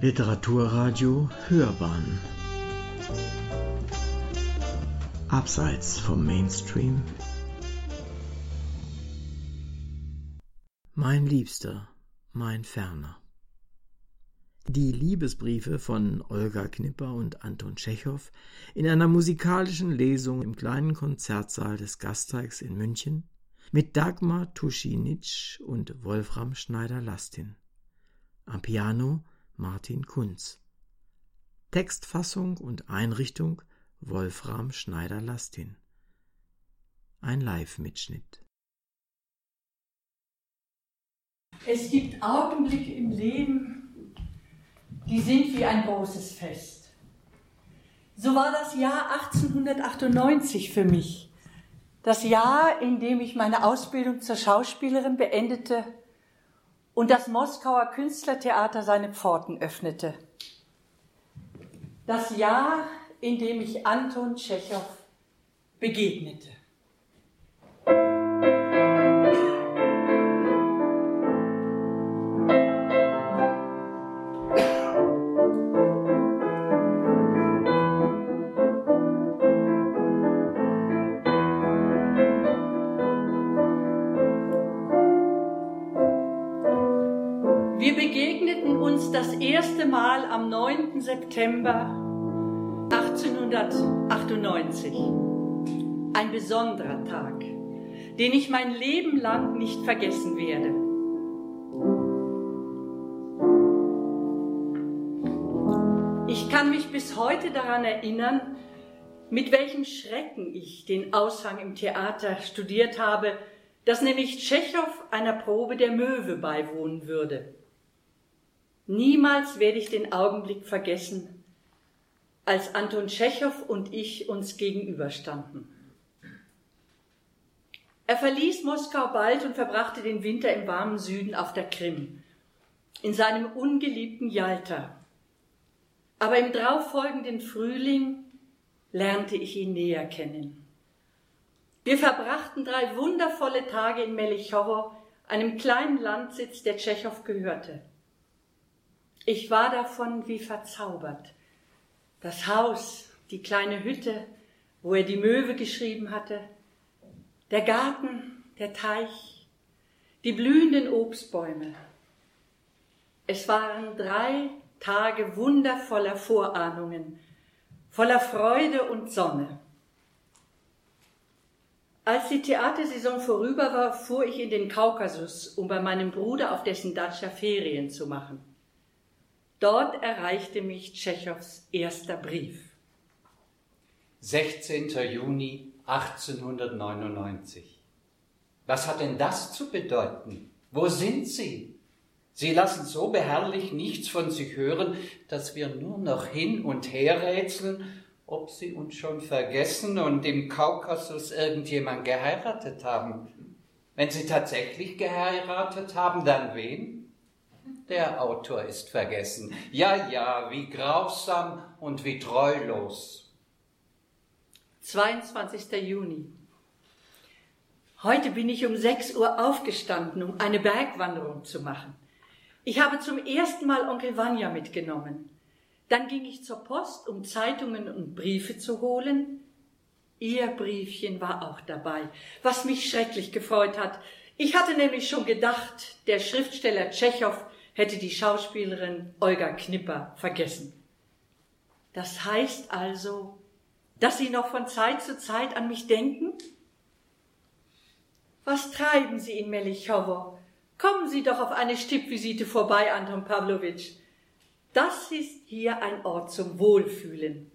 Literaturradio Hörbahn. Abseits vom Mainstream. Mein Liebster, mein Ferner. Die Liebesbriefe von Olga Knipper und Anton Tschechow in einer musikalischen Lesung im kleinen Konzertsaal des Gasteigs in München mit Dagmar Tuschinitsch und Wolfram Schneider-Lastin. Am Piano Martin Kunz. Textfassung und Einrichtung Wolfram Schneider-Lastin. Ein Live-Mitschnitt. Es gibt Augenblicke im Leben, die sind wie ein großes Fest. So war das Jahr 1898 für mich. Das Jahr, in dem ich meine Ausbildung zur Schauspielerin beendete und das Moskauer Künstlertheater seine Pforten öffnete. Das Jahr, in dem ich Anton Tschechow begegnete. September 1898. Ein besonderer Tag, den ich mein Leben lang nicht vergessen werde. Ich kann mich bis heute daran erinnern, mit welchem Schrecken ich den Aushang im Theater studiert habe, dass nämlich Tschechow einer Probe der Möwe beiwohnen würde. Niemals werde ich den Augenblick vergessen, als Anton Tschechow und ich uns gegenüberstanden. Er verließ Moskau bald und verbrachte den Winter im warmen Süden auf der Krim, in seinem ungeliebten Jalta. Aber im darauffolgenden Frühling lernte ich ihn näher kennen. Wir verbrachten drei wundervolle Tage in Melichowo, einem kleinen Landsitz, der Tschechow gehörte. Ich war davon wie verzaubert. Das Haus, die kleine Hütte, wo er die Möwe geschrieben hatte, der Garten, der Teich, die blühenden Obstbäume. Es waren drei Tage wundervoller Vorahnungen, voller Freude und Sonne. Als die Theatersaison vorüber war, fuhr ich in den Kaukasus, um bei meinem Bruder auf dessen Datscha Ferien zu machen. Dort erreichte mich Tschechows erster Brief. 16. Juni 1899. Was hat denn das zu bedeuten? Wo sind Sie? Sie lassen so beharrlich nichts von sich hören, dass wir nur noch hin und her rätseln, ob Sie uns schon vergessen und im Kaukasus irgendjemand geheiratet haben. Wenn Sie tatsächlich geheiratet haben, dann wen? Der Autor ist vergessen. Ja, ja, wie grausam und wie treulos. 22. Juni. Heute bin ich um 6 Uhr aufgestanden, um eine Bergwanderung zu machen. Ich habe zum ersten Mal Onkel Vanya mitgenommen. Dann ging ich zur Post, um Zeitungen und Briefe zu holen. Ihr Briefchen war auch dabei, was mich schrecklich gefreut hat. Ich hatte nämlich schon gedacht, der Schriftsteller Tschechow hätte die Schauspielerin Olga Knipper vergessen. Das heißt also, dass Sie noch von Zeit zu Zeit an mich denken? Was treiben Sie in Melichowo? Kommen Sie doch auf eine Stippvisite vorbei, Anton Pavlovitsch. Das ist hier ein Ort zum Wohlfühlen.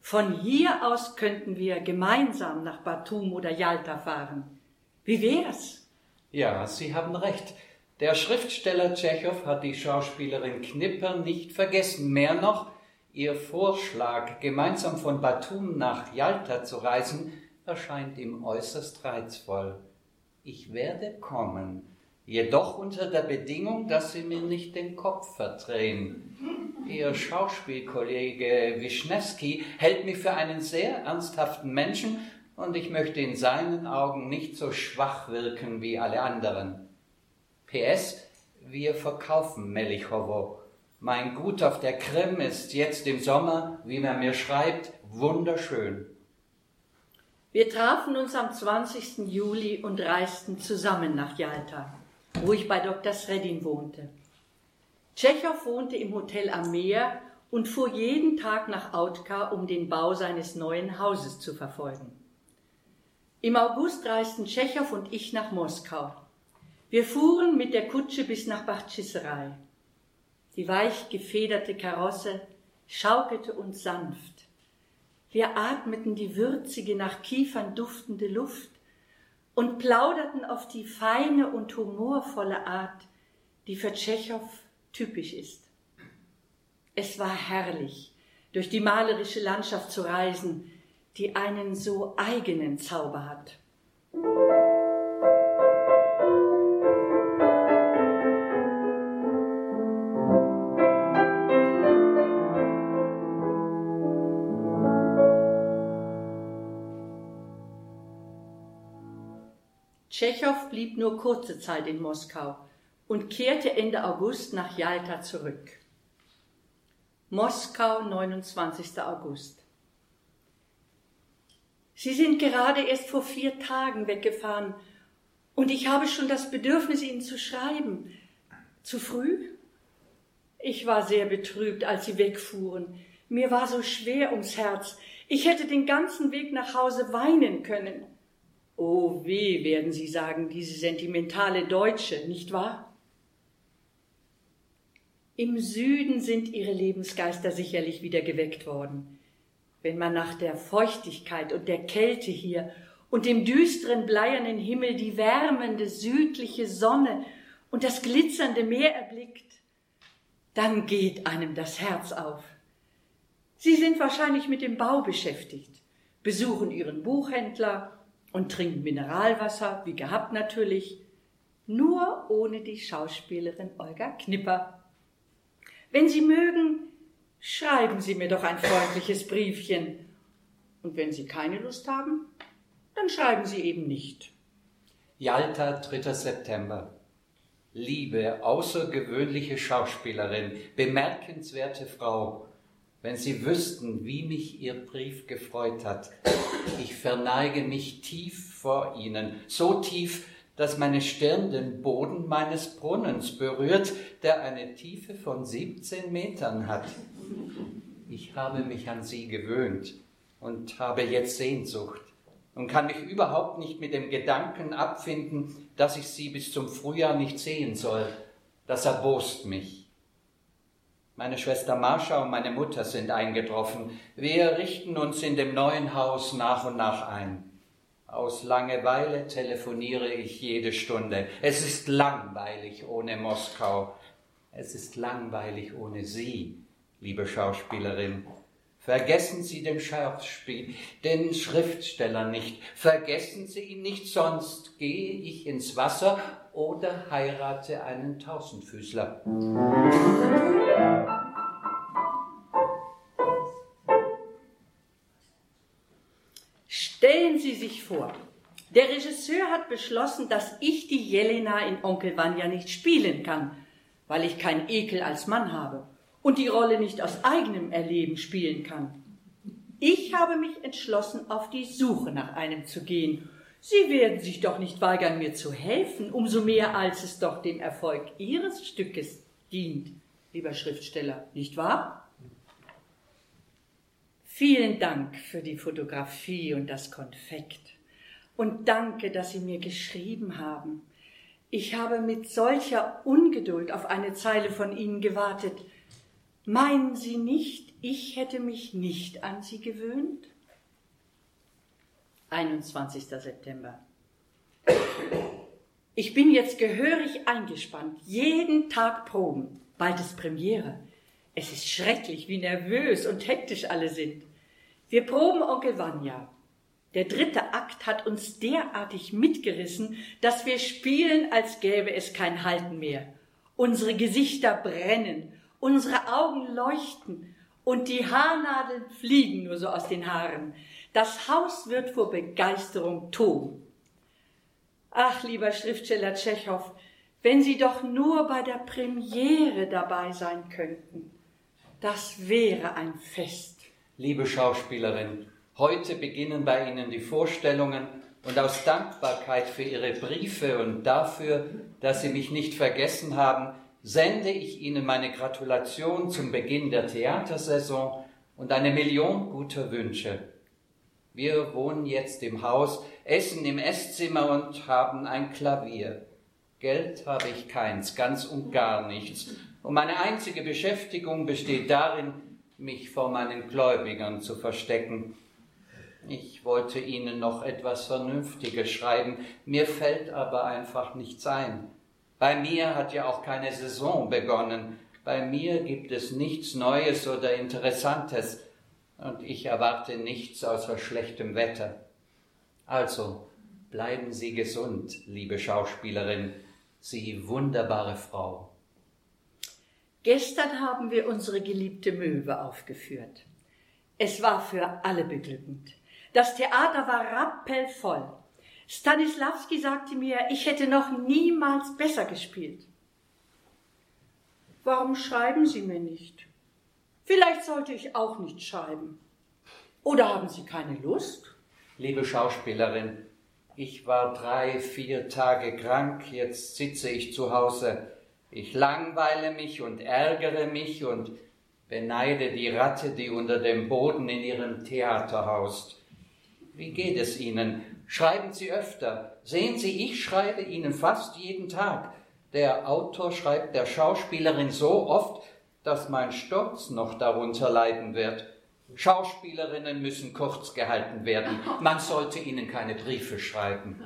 Von hier aus könnten wir gemeinsam nach Batum oder Jalta fahren. Wie wär's? Ja, Sie haben recht. Der Schriftsteller Tschechow hat die Schauspielerin Knipper nicht vergessen. Mehr noch, ihr Vorschlag, gemeinsam von Batum nach Jalta zu reisen, erscheint ihm äußerst reizvoll. Ich werde kommen, jedoch unter der Bedingung, dass Sie mir nicht den Kopf verdrehen. Ihr Schauspielkollege Wischnewski hält mich für einen sehr ernsthaften Menschen und ich möchte in seinen Augen nicht so schwach wirken wie alle anderen. PS, wir verkaufen Melichowo Mein Gut auf der Krim ist jetzt im Sommer, wie man mir schreibt, wunderschön. Wir trafen uns am 20. Juli und reisten zusammen nach Jalta, wo ich bei Dr. Sredin wohnte. Tschechow wohnte im Hotel am Meer und fuhr jeden Tag nach Autka, um den Bau seines neuen Hauses zu verfolgen. Im August reisten Tschechow und ich nach Moskau. Wir fuhren mit der Kutsche bis nach Bachchiserei. Die weich gefederte Karosse schaukelte uns sanft. Wir atmeten die würzige, nach Kiefern duftende Luft und plauderten auf die feine und humorvolle Art, die für Tschechow typisch ist. Es war herrlich, durch die malerische Landschaft zu reisen, die einen so eigenen Zauber hat. Tschechow blieb nur kurze Zeit in Moskau und kehrte Ende August nach Jalta zurück. Moskau, 29. August. Sie sind gerade erst vor vier Tagen weggefahren und ich habe schon das Bedürfnis, Ihnen zu schreiben. Zu früh? Ich war sehr betrübt, als Sie wegfuhren. Mir war so schwer ums Herz. Ich hätte den ganzen Weg nach Hause weinen können. Oh weh, werden Sie sagen, diese sentimentale Deutsche, nicht wahr? Im Süden sind ihre Lebensgeister sicherlich wieder geweckt worden. Wenn man nach der Feuchtigkeit und der Kälte hier und dem düsteren bleiernen Himmel die wärmende südliche Sonne und das glitzernde Meer erblickt, dann geht einem das Herz auf. Sie sind wahrscheinlich mit dem Bau beschäftigt, besuchen ihren Buchhändler und trinken Mineralwasser, wie gehabt natürlich, nur ohne die Schauspielerin Olga Knipper. Wenn Sie mögen, schreiben Sie mir doch ein freundliches Briefchen. Und wenn Sie keine Lust haben, dann schreiben Sie eben nicht. Jalta, 3. September. Liebe, außergewöhnliche Schauspielerin, bemerkenswerte Frau, wenn Sie wüssten, wie mich Ihr Brief gefreut hat. Ich verneige mich tief vor Ihnen, so tief, dass meine Stirn den Boden meines Brunnens berührt, der eine Tiefe von 17 Metern hat. Ich habe mich an Sie gewöhnt und habe jetzt Sehnsucht und kann mich überhaupt nicht mit dem Gedanken abfinden, dass ich Sie bis zum Frühjahr nicht sehen soll. Das erbost mich. Meine Schwester Marsha und meine Mutter sind eingetroffen. Wir richten uns in dem neuen Haus nach und nach ein. Aus Langeweile telefoniere ich jede Stunde. Es ist langweilig ohne Moskau. Es ist langweilig ohne Sie, liebe Schauspielerin. Vergessen Sie den Schauspiel, den Schriftsteller nicht. Vergessen Sie ihn nicht, sonst gehe ich ins Wasser oder heirate einen Tausendfüßler. Stellen Sie sich vor, der Regisseur hat beschlossen, dass ich die Jelena in Onkel Vanya nicht spielen kann, weil ich keinen Ekel als Mann habe und die Rolle nicht aus eigenem Erleben spielen kann. Ich habe mich entschlossen, auf die Suche nach einem zu gehen Sie werden sich doch nicht weigern, mir zu helfen, umso mehr als es doch dem Erfolg Ihres Stückes dient, lieber Schriftsteller, nicht wahr? Vielen Dank für die Fotografie und das Konfekt. Und danke, dass Sie mir geschrieben haben. Ich habe mit solcher Ungeduld auf eine Zeile von Ihnen gewartet. Meinen Sie nicht, ich hätte mich nicht an Sie gewöhnt? 21. September. Ich bin jetzt gehörig eingespannt, jeden Tag Proben, bald ist Premiere. Es ist schrecklich, wie nervös und hektisch alle sind. Wir proben Onkel Vanya. Der dritte Akt hat uns derartig mitgerissen, dass wir spielen, als gäbe es kein Halten mehr. Unsere Gesichter brennen, unsere Augen leuchten und die Haarnadeln fliegen nur so aus den Haaren. Das Haus wird vor Begeisterung toben. Ach, lieber Schriftsteller Tschechow, Wenn Sie doch nur bei der Premiere dabei sein könnten. Das wäre ein Fest. Liebe Schauspielerin, heute beginnen bei Ihnen die Vorstellungen und aus Dankbarkeit für Ihre Briefe und dafür, dass Sie mich nicht vergessen haben, sende ich Ihnen meine Gratulation zum Beginn der Theatersaison und eine Million guter Wünsche. Wir wohnen jetzt im Haus, essen im Esszimmer und haben ein Klavier. Geld habe ich keins, ganz und gar nichts. Und meine einzige Beschäftigung besteht darin, mich vor meinen Gläubigern zu verstecken. Ich wollte Ihnen noch etwas Vernünftiges schreiben, mir fällt aber einfach nichts ein. Bei mir hat ja auch keine Saison begonnen. Bei mir gibt es nichts Neues oder Interessantes und ich erwarte nichts außer schlechtem Wetter. Also bleiben Sie gesund, liebe Schauspielerin, Sie wunderbare Frau. Gestern haben wir unsere geliebte Möwe aufgeführt. Es war für alle beglückend. Das Theater war rappelvoll. Stanislavski sagte mir, ich hätte noch niemals besser gespielt. Warum schreiben Sie mir nicht? Vielleicht sollte ich auch nicht schreiben. Oder haben Sie keine Lust? Liebe Schauspielerin, ich war drei, vier Tage krank, jetzt sitze ich zu Hause. Ich langweile mich und ärgere mich und beneide die Ratte, die unter dem Boden in ihrem Theater haust. Wie geht es Ihnen? Schreiben Sie öfter. Sehen Sie, ich schreibe Ihnen fast jeden Tag. Der Autor schreibt der Schauspielerin so oft, dass mein Stolz noch darunter leiden wird. Schauspielerinnen müssen kurz gehalten werden. Man sollte ihnen keine Briefe schreiben.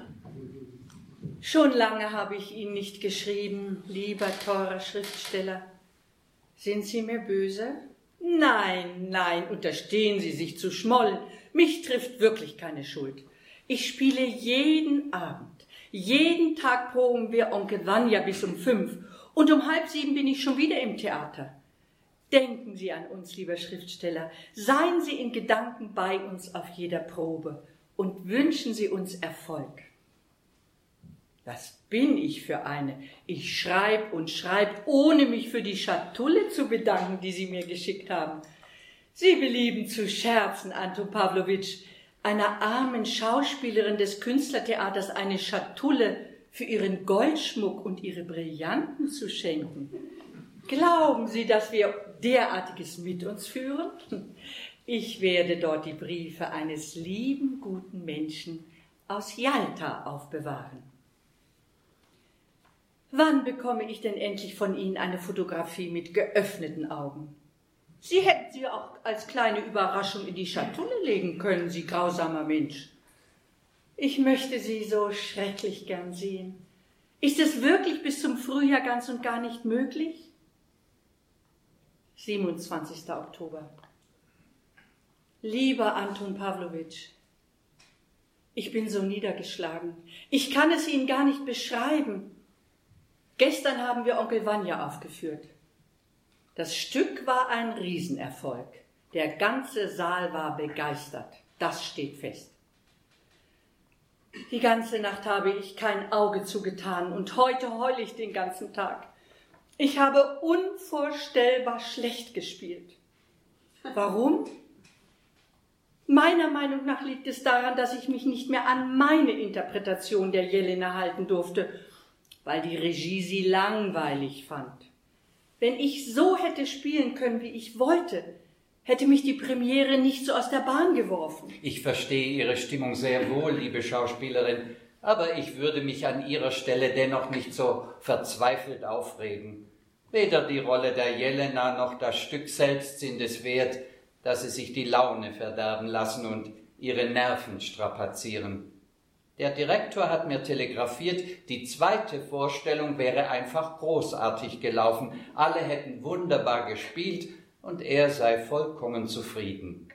Schon lange habe ich Ihnen nicht geschrieben, lieber teurer Schriftsteller. Sind Sie mir böse? Nein, nein, unterstehen Sie sich zu schmollen. Mich trifft wirklich keine Schuld. Ich spiele jeden Abend. Jeden Tag proben wir Onkel Vanya bis um fünf. Und um halb sieben bin ich schon wieder im Theater. Denken Sie an uns, lieber Schriftsteller. Seien Sie in Gedanken bei uns auf jeder Probe und wünschen Sie uns Erfolg. Was bin ich für eine? Ich schreib und schreib, ohne mich für die Schatulle zu bedanken, die Sie mir geschickt haben. Sie belieben zu scherzen, Anton Pawlowitsch, einer armen Schauspielerin des Künstlertheaters eine Schatulle für ihren Goldschmuck und ihre Brillanten zu schenken. Glauben Sie, dass wir derartiges mit uns führen? Ich werde dort die Briefe eines lieben, guten Menschen aus Jalta aufbewahren. Wann bekomme ich denn endlich von Ihnen eine Fotografie mit geöffneten Augen? Sie hätten sie auch als kleine Überraschung in die Schatulle legen können, Sie grausamer Mensch. Ich möchte Sie so schrecklich gern sehen. Ist es wirklich bis zum Frühjahr ganz und gar nicht möglich? 27. Oktober. Lieber Anton Pawlowitsch, ich bin so niedergeschlagen. Ich kann es Ihnen gar nicht beschreiben. Gestern haben wir Onkel Vanya aufgeführt. Das Stück war ein Riesenerfolg. Der ganze Saal war begeistert. Das steht fest. Die ganze Nacht habe ich kein Auge zugetan und heute heule ich den ganzen Tag. Ich habe unvorstellbar schlecht gespielt. Warum? Meiner Meinung nach liegt es daran, dass ich mich nicht mehr an meine Interpretation der Jelena halten durfte, weil die Regie sie langweilig fand. Wenn ich so hätte spielen können, wie ich wollte, hätte mich die Premiere nicht so aus der Bahn geworfen. Ich verstehe Ihre Stimmung sehr wohl, liebe Schauspielerin, aber ich würde mich an Ihrer Stelle dennoch nicht so verzweifelt aufregen. Weder die Rolle der Jelena noch das Stück selbst sind es wert, dass Sie sich die Laune verderben lassen und Ihre Nerven strapazieren. Der Direktor hat mir telegrafiert, die zweite Vorstellung wäre einfach großartig gelaufen, alle hätten wunderbar gespielt und er sei vollkommen zufrieden.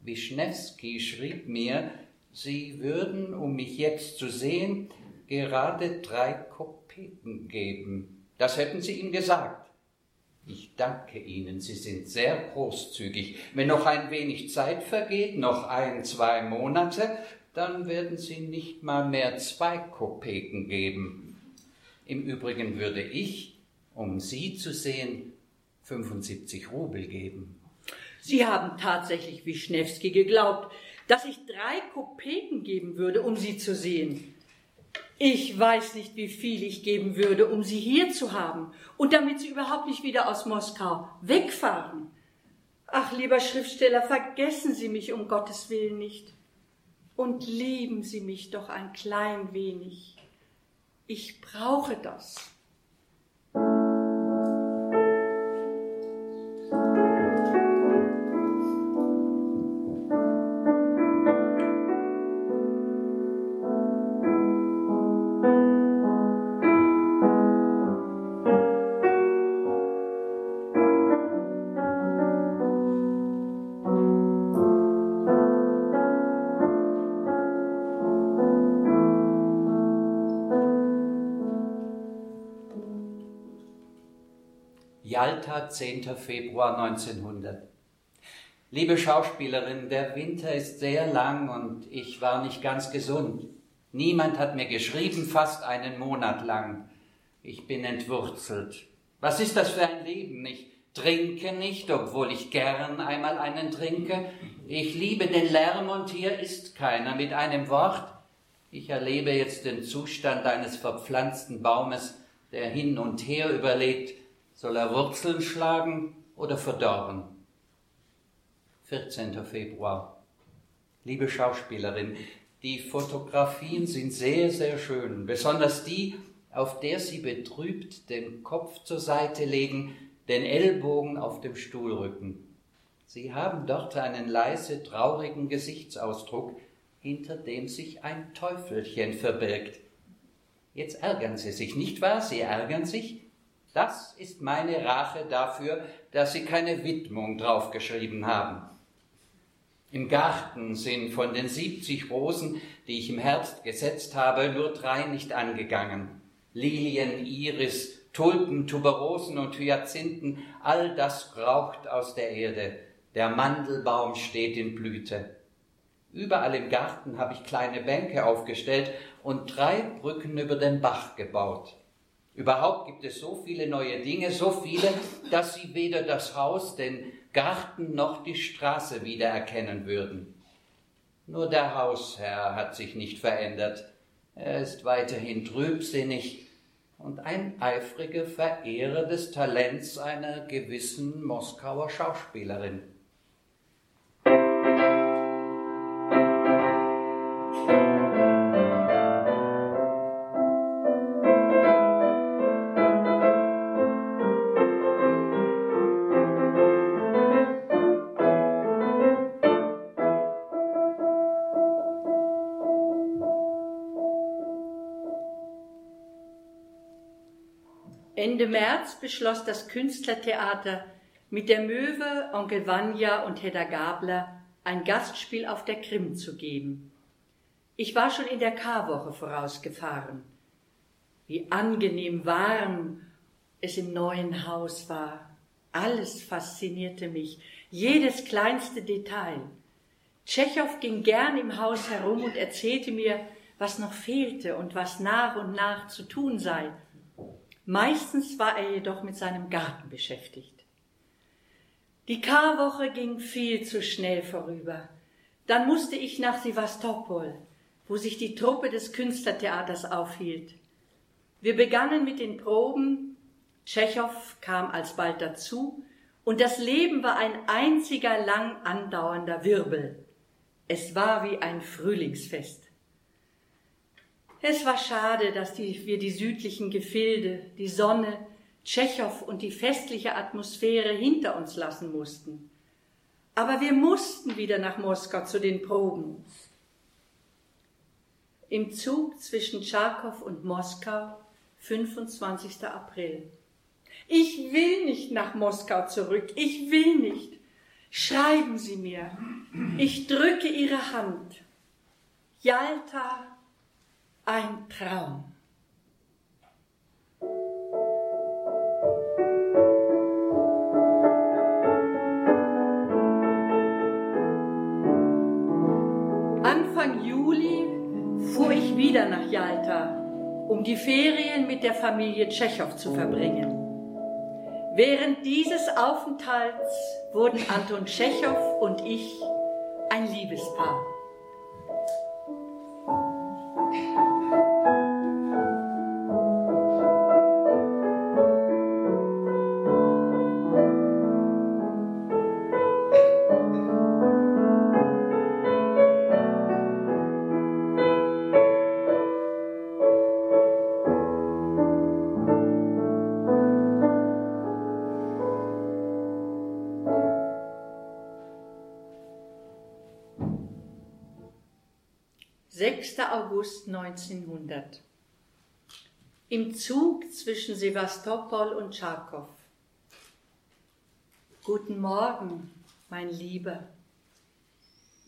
Wischnewski schrieb mir, Sie würden, um mich jetzt zu sehen, gerade drei Kopeken geben. Das hätten Sie ihm gesagt. Ich danke Ihnen, Sie sind sehr großzügig. Wenn noch ein wenig Zeit vergeht, noch ein, zwei Monate, dann werden Sie nicht mal mehr zwei Kopeken geben. Im Übrigen würde ich, um Sie zu sehen, 75 Rubel geben. Sie haben tatsächlich Wischnewski geglaubt, dass ich drei Kopeken geben würde, um Sie zu sehen. Ich weiß nicht, wie viel ich geben würde, um Sie hier zu haben und damit Sie überhaupt nicht wieder aus Moskau wegfahren. Ach, lieber Schriftsteller, vergessen Sie mich um Gottes Willen nicht und lieben Sie mich doch ein klein wenig. Ich brauche das. Jalta, 10. Februar 1900. Liebe Schauspielerin, der Winter ist sehr lang und ich war nicht ganz gesund. Niemand hat mir geschrieben, fast einen Monat lang. Ich bin entwurzelt. Was ist das für ein Leben? Ich trinke nicht, obwohl ich gern einmal einen trinke. Ich liebe den Lärm und hier ist keiner mit einem Wort. Ich erlebe jetzt den Zustand eines verpflanzten Baumes, der hin und her überlegt, soll er Wurzeln schlagen oder verdorren? 14. Februar. Liebe Schauspielerin, die Fotografien sind sehr, sehr schön, besonders die, auf der Sie betrübt den Kopf zur Seite legen, den Ellbogen auf dem Stuhlrücken. Sie haben dort einen leise traurigen Gesichtsausdruck, hinter dem sich ein Teufelchen verbirgt. Jetzt ärgern Sie sich, nicht wahr? Sie ärgern sich? Das ist meine Rache dafür, dass Sie keine Widmung draufgeschrieben haben. Im Garten sind von den 70 Rosen, die ich im Herbst gesetzt habe, nur drei nicht angegangen. Lilien, Iris, Tulpen, Tuberosen und Hyazinthen, all das raucht aus der Erde. Der Mandelbaum steht in Blüte. Überall im Garten habe ich kleine Bänke aufgestellt und drei Brücken über den Bach gebaut. Überhaupt gibt es so viele neue Dinge, so viele, dass sie weder das Haus, den Garten noch die Straße wiedererkennen würden. Nur der Hausherr hat sich nicht verändert. Er ist weiterhin trübsinnig und ein eifriger Verehrer des Talents einer gewissen Moskauer Schauspielerin. Ende März beschloss das Künstlertheater mit der Möwe, Onkel Vanya und Hedda Gabler ein Gastspiel auf der Krim zu geben. Ich war schon in der Karwoche vorausgefahren. Wie angenehm warm es im neuen Haus war. Alles faszinierte mich, jedes kleinste Detail. Tschechow ging gern im Haus herum und erzählte mir, was noch fehlte und was nach und nach zu tun sei. Meistens war er jedoch mit seinem Garten beschäftigt. Die Karwoche ging viel zu schnell vorüber. Dann musste ich nach Sevastopol, wo sich die Truppe des Künstlertheaters aufhielt. Wir begannen mit den Proben, Tschechow kam alsbald dazu, und das Leben war ein einziger lang andauernder Wirbel. Es war wie ein Frühlingsfest. Es war schade, dass die, wir die südlichen Gefilde, die Sonne, Tschechow und die festliche Atmosphäre hinter uns lassen mussten. Aber wir mussten wieder nach Moskau zu den Proben. Im Zug zwischen Tscharkow und Moskau, 25. April. Ich will nicht nach Moskau zurück. Ich will nicht. Schreiben Sie mir. Ich drücke Ihre Hand. Jalta, ein Traum. Anfang Juli fuhr ich wieder nach Jalta. um die Ferien mit der Familie Tschechow zu verbringen. Während dieses Aufenthalts wurden Anton Tschechow und ich ein Liebespaar. August 1900. Im Zug zwischen Sevastopol und Charkow. Guten Morgen, mein Lieber.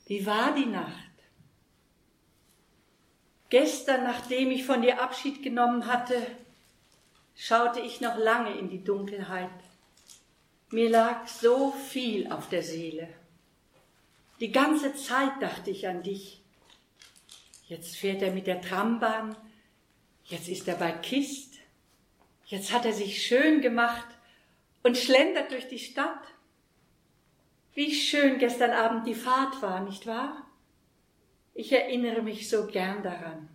Wie war die Nacht? Gestern, nachdem ich von dir Abschied genommen hatte, schaute ich noch lange in die Dunkelheit. Mir lag so viel auf der Seele. Die ganze Zeit dachte ich an dich Jetzt fährt er mit der Trambahn. Jetzt ist er bei Kist. Jetzt hat er sich schön gemacht und schlendert durch die Stadt. Wie schön gestern Abend die Fahrt war, nicht wahr? Ich erinnere mich so gern daran.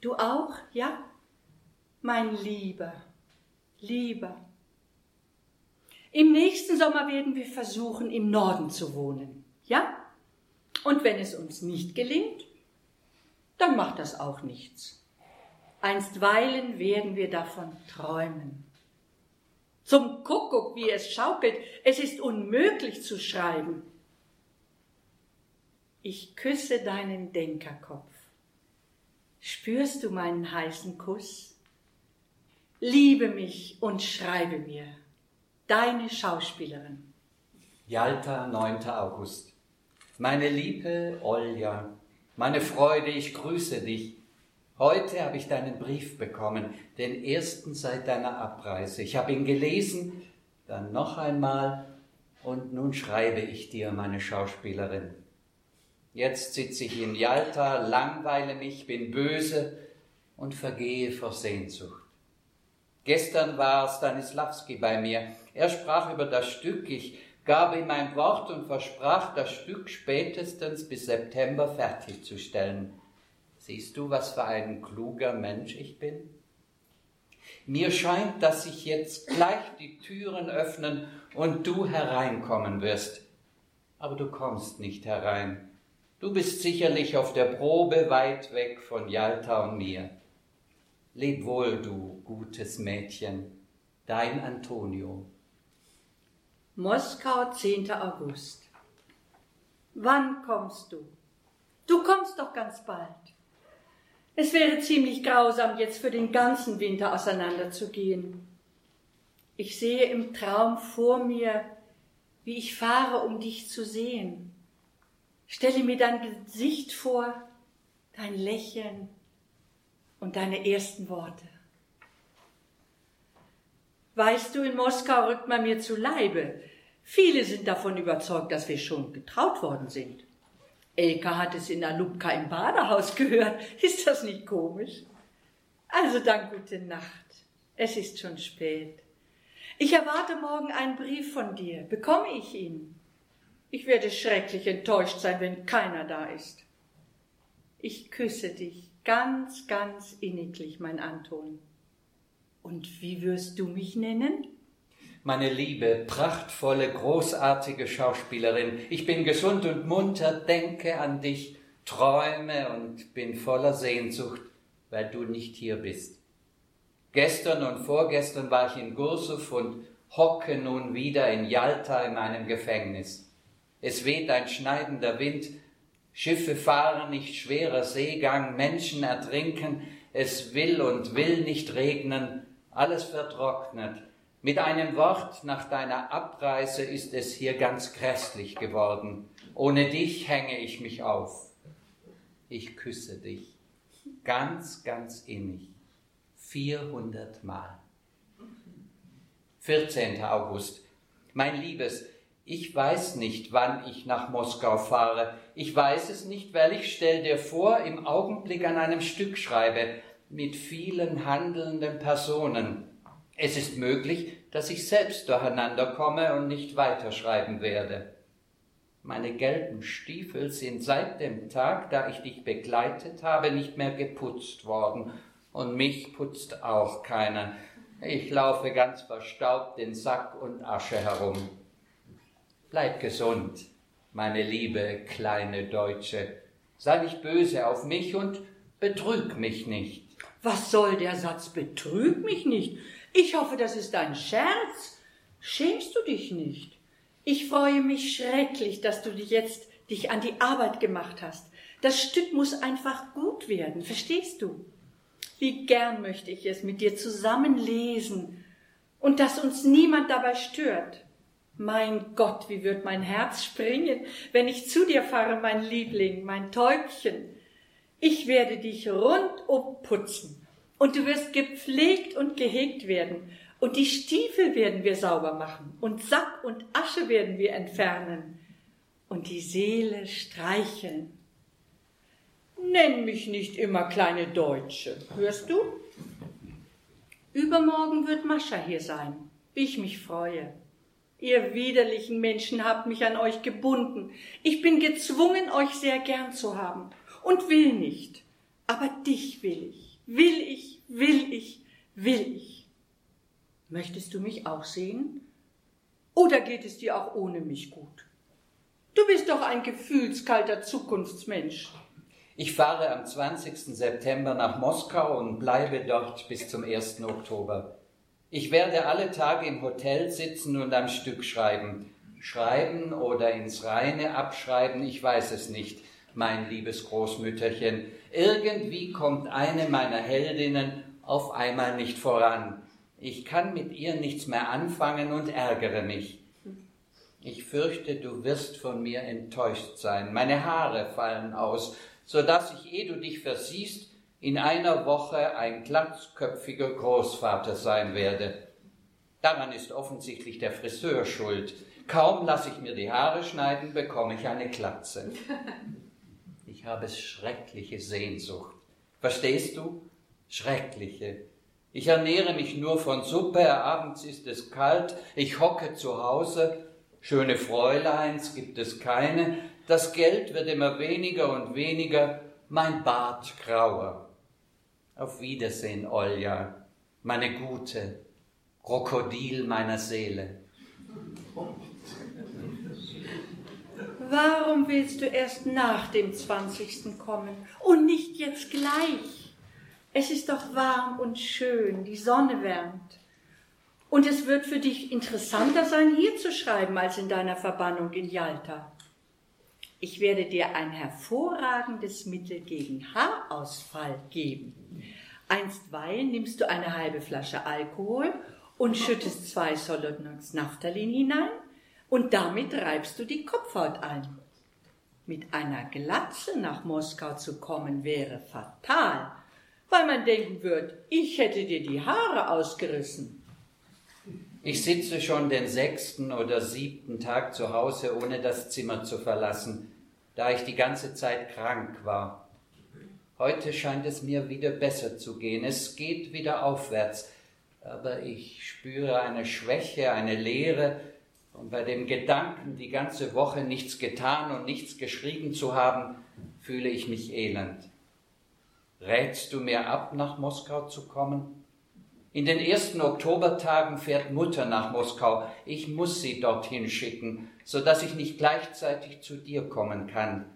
Du auch, ja? Mein Lieber, Lieber. Im nächsten Sommer werden wir versuchen, im Norden zu wohnen, ja? Und wenn es uns nicht gelingt, dann macht das auch nichts. Einstweilen werden wir davon träumen. Zum Kuckuck, wie es schaukelt, es ist unmöglich zu schreiben. Ich küsse deinen Denkerkopf. Spürst du meinen heißen Kuss? Liebe mich und schreibe mir. Deine Schauspielerin. Jalta, 9. August. Meine liebe Olja, meine Freude, ich grüße dich. Heute habe ich deinen Brief bekommen, den ersten seit deiner Abreise. Ich habe ihn gelesen, dann noch einmal und nun schreibe ich dir, meine Schauspielerin. Jetzt sitze ich in Jalta, langweile mich, bin böse und vergehe vor Sehnsucht. Gestern war Stanislavski bei mir. Er sprach über das Stück. Ich gab ihm ein Wort und versprach, das Stück spätestens bis September fertigzustellen. Siehst du, was für ein kluger Mensch ich bin? Mir scheint, dass sich jetzt gleich die Türen öffnen und du hereinkommen wirst. Aber du kommst nicht herein. Du bist sicherlich auf der Probe weit weg von Jalta und mir. Leb wohl, du gutes Mädchen, dein Antonio. Moskau, 10. August. Wann kommst du? Du kommst doch ganz bald. Es wäre ziemlich grausam, jetzt für den ganzen Winter auseinanderzugehen. Ich sehe im Traum vor mir, wie ich fahre, um dich zu sehen. Stelle mir dein Gesicht vor, dein Lächeln und deine ersten Worte. Weißt du, in Moskau rückt man mir zu Leibe. Viele sind davon überzeugt, dass wir schon getraut worden sind. Elka hat es in Alubka im Badehaus gehört. Ist das nicht komisch? Also dann gute Nacht. Es ist schon spät. Ich erwarte morgen einen Brief von dir. Bekomme ich ihn? Ich werde schrecklich enttäuscht sein, wenn keiner da ist. Ich küsse dich ganz, ganz inniglich, mein Anton. Und wie wirst du mich nennen? Meine liebe, prachtvolle, großartige Schauspielerin, ich bin gesund und munter, denke an dich, träume und bin voller Sehnsucht, weil du nicht hier bist. Gestern und vorgestern war ich in Gursow und hocke nun wieder in Jalta in meinem Gefängnis. Es weht ein schneidender Wind, Schiffe fahren nicht schwerer Seegang, Menschen ertrinken, es will und will nicht regnen, alles vertrocknet. Mit einem Wort, nach deiner Abreise ist es hier ganz grässlich geworden. Ohne dich hänge ich mich auf. Ich küsse dich ganz, ganz innig. 400 Mal. 14. August. Mein Liebes, ich weiß nicht, wann ich nach Moskau fahre. Ich weiß es nicht, weil ich, stell dir vor, im Augenblick an einem Stück schreibe. Mit vielen handelnden Personen. Es ist möglich, dass ich selbst durcheinander komme und nicht weiterschreiben werde. Meine gelben Stiefel sind seit dem Tag, da ich dich begleitet habe, nicht mehr geputzt worden, und mich putzt auch keiner. Ich laufe ganz verstaubt in Sack und Asche herum. Bleib gesund, meine liebe kleine Deutsche. Sei nicht böse auf mich und betrüg mich nicht. Was soll der Satz betrüg mich nicht? Ich hoffe, das ist ein Scherz. Schämst du dich nicht? Ich freue mich schrecklich, dass du jetzt dich an die Arbeit gemacht hast. Das Stück muss einfach gut werden, verstehst du? Wie gern möchte ich es mit dir zusammen lesen und dass uns niemand dabei stört. Mein Gott, wie wird mein Herz springen, wenn ich zu dir fahre, mein Liebling, mein Täubchen. Ich werde dich rundum putzen und du wirst gepflegt und gehegt werden und die Stiefel werden wir sauber machen und Sack und Asche werden wir entfernen und die Seele streicheln. Nenn mich nicht immer kleine Deutsche, hörst du? Übermorgen wird Mascha hier sein, wie ich mich freue. Ihr widerlichen Menschen habt mich an euch gebunden. Ich bin gezwungen, euch sehr gern zu haben und will nicht. Aber dich will ich, will ich, will ich, will ich. Möchtest du mich auch sehen? Oder geht es dir auch ohne mich gut? Du bist doch ein gefühlskalter Zukunftsmensch. Ich fahre am 20. September nach Moskau und bleibe dort bis zum 1. Oktober. Ich werde alle Tage im Hotel sitzen und am Stück schreiben. Schreiben oder ins Reine abschreiben, ich weiß es nicht, mein liebes Großmütterchen. Irgendwie kommt eine meiner Heldinnen auf einmal nicht voran. Ich kann mit ihr nichts mehr anfangen und ärgere mich. Ich fürchte, du wirst von mir enttäuscht sein. Meine Haare fallen aus, so dass ich, ehe du dich versiehst, in einer Woche ein glatzköpfiger Großvater sein werde. Daran ist offensichtlich der Friseur schuld. Kaum lasse ich mir die Haare schneiden, bekomme ich eine Glatze. Ich habe schreckliche Sehnsucht. Verstehst du? Schreckliche. Ich ernähre mich nur von Suppe, abends ist es kalt, ich hocke zu Hause, schöne Fräuleins gibt es keine, das Geld wird immer weniger und weniger, mein Bart grauer. Auf Wiedersehen, Olja, meine Gute, Krokodil meiner Seele. Warum willst du erst nach dem 20. kommen und nicht jetzt gleich? Es ist doch warm und schön, die Sonne wärmt. Und es wird für dich interessanter sein, hier zu schreiben, als in deiner Verbannung in Jalta. Ich werde dir ein hervorragendes Mittel gegen Haarausfall geben. Einstweilen nimmst du eine halbe Flasche Alkohol und schüttest zwei Solodnox Naphthalin hinein und damit reibst du die Kopfhaut ein. Mit einer Glatze nach Moskau zu kommen wäre fatal, weil man denken wird, ich hätte dir die Haare ausgerissen. Ich sitze schon den sechsten oder siebten Tag zu Hause, ohne das Zimmer zu verlassen da ich die ganze Zeit krank war. Heute scheint es mir wieder besser zu gehen. Es geht wieder aufwärts. Aber ich spüre eine Schwäche, eine Leere. Und bei dem Gedanken, die ganze Woche nichts getan und nichts geschrieben zu haben, fühle ich mich elend. Rätst du mir ab, nach Moskau zu kommen? In den ersten Oktobertagen fährt Mutter nach Moskau. Ich muss sie dorthin schicken so dass ich nicht gleichzeitig zu dir kommen kann.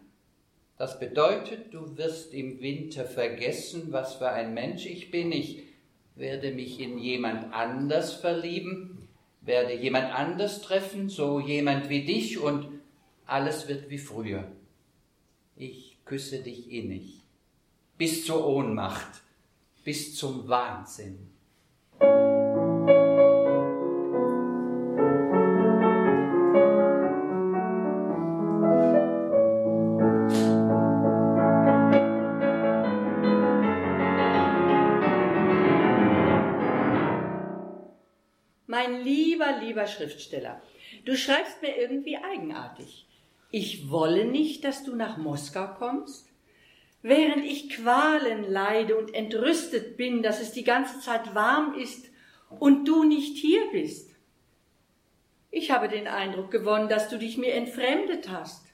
Das bedeutet, du wirst im Winter vergessen, was für ein Mensch ich bin. Ich werde mich in jemand anders verlieben, werde jemand anders treffen, so jemand wie dich, und alles wird wie früher. Ich küsse dich innig, bis zur Ohnmacht, bis zum Wahnsinn. Lieber Schriftsteller, du schreibst mir irgendwie eigenartig. Ich wolle nicht, dass du nach Moskau kommst. während ich Qualen leide und entrüstet bin, dass es die ganze Zeit warm ist und du nicht hier bist. Ich habe den Eindruck gewonnen, dass du dich mir entfremdet hast,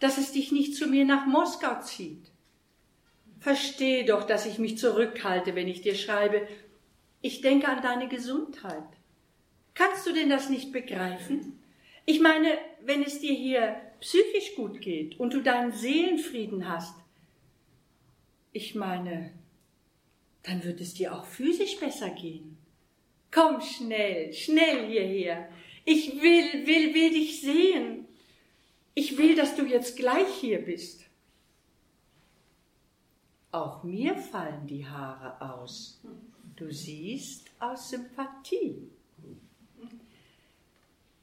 dass es dich nicht zu mir nach Moskau zieht. Versteh doch, dass ich mich zurückhalte, wenn ich dir schreibe. Ich denke an deine Gesundheit. Kannst du denn das nicht begreifen? Ich meine, wenn es dir hier psychisch gut geht und du deinen Seelenfrieden hast, ich meine, dann wird es dir auch physisch besser gehen. Komm schnell, schnell hierher. Ich will, will, will dich sehen. Ich will, dass du jetzt gleich hier bist. Auch mir fallen die Haare aus. Du siehst aus Sympathie.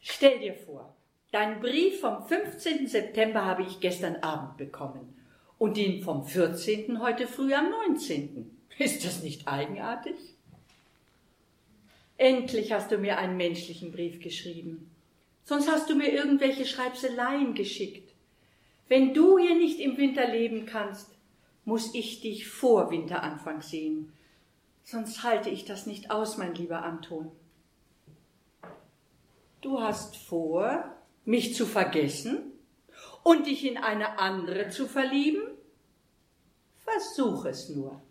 Stell dir vor, deinen Brief vom 15. September habe ich gestern Abend bekommen und den vom 14. heute früh am 19. Ist das nicht eigenartig? Endlich hast du mir einen menschlichen Brief geschrieben. Sonst hast du mir irgendwelche Schreibseleien geschickt. Wenn du hier nicht im Winter leben kannst, muss ich dich vor Winteranfang sehen. Sonst halte ich das nicht aus, mein lieber Anton. Du hast vor, mich zu vergessen und dich in eine andere zu verlieben? Versuch es nur.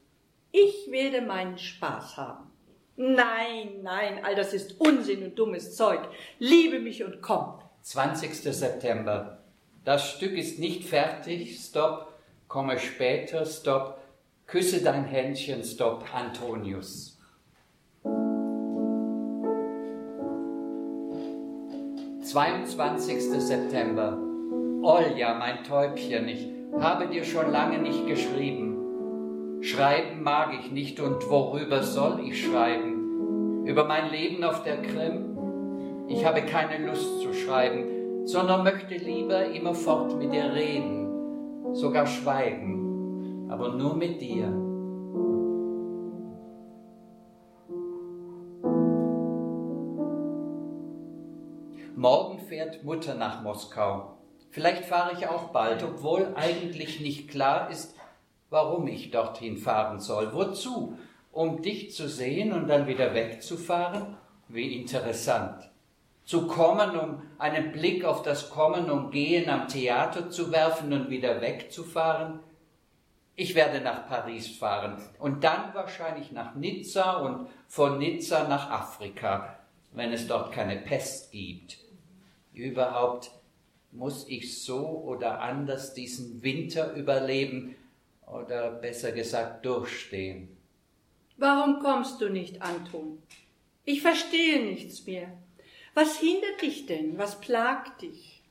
Ich werde meinen Spaß haben. Nein, nein, all das ist Unsinn und dummes Zeug. Liebe mich und komm. 20. September. Das Stück ist nicht fertig. Stopp. Komme später. Stopp. Küsse dein Händchen. Stopp. Antonius. 22. September. Olja, mein Täubchen, ich habe dir schon lange nicht geschrieben. Schreiben mag ich nicht und worüber soll ich schreiben? Über mein Leben auf der Krim? Ich habe keine Lust zu schreiben, sondern möchte lieber immerfort mit dir reden, sogar schweigen, aber nur mit dir. Fährt Mutter nach Moskau. Vielleicht fahre ich auch bald, obwohl eigentlich nicht klar ist, warum ich dorthin fahren soll. Wozu? Um dich zu sehen und dann wieder wegzufahren? Wie interessant. Zu kommen, um einen Blick auf das Kommen und Gehen am Theater zu werfen und wieder wegzufahren? Ich werde nach Paris fahren und dann wahrscheinlich nach Nizza und von Nizza nach Afrika, wenn es dort keine Pest gibt überhaupt muss ich so oder anders diesen Winter überleben oder besser gesagt durchstehen. Warum kommst du nicht, Anton? Ich verstehe nichts mehr. Was hindert dich denn? Was plagt dich?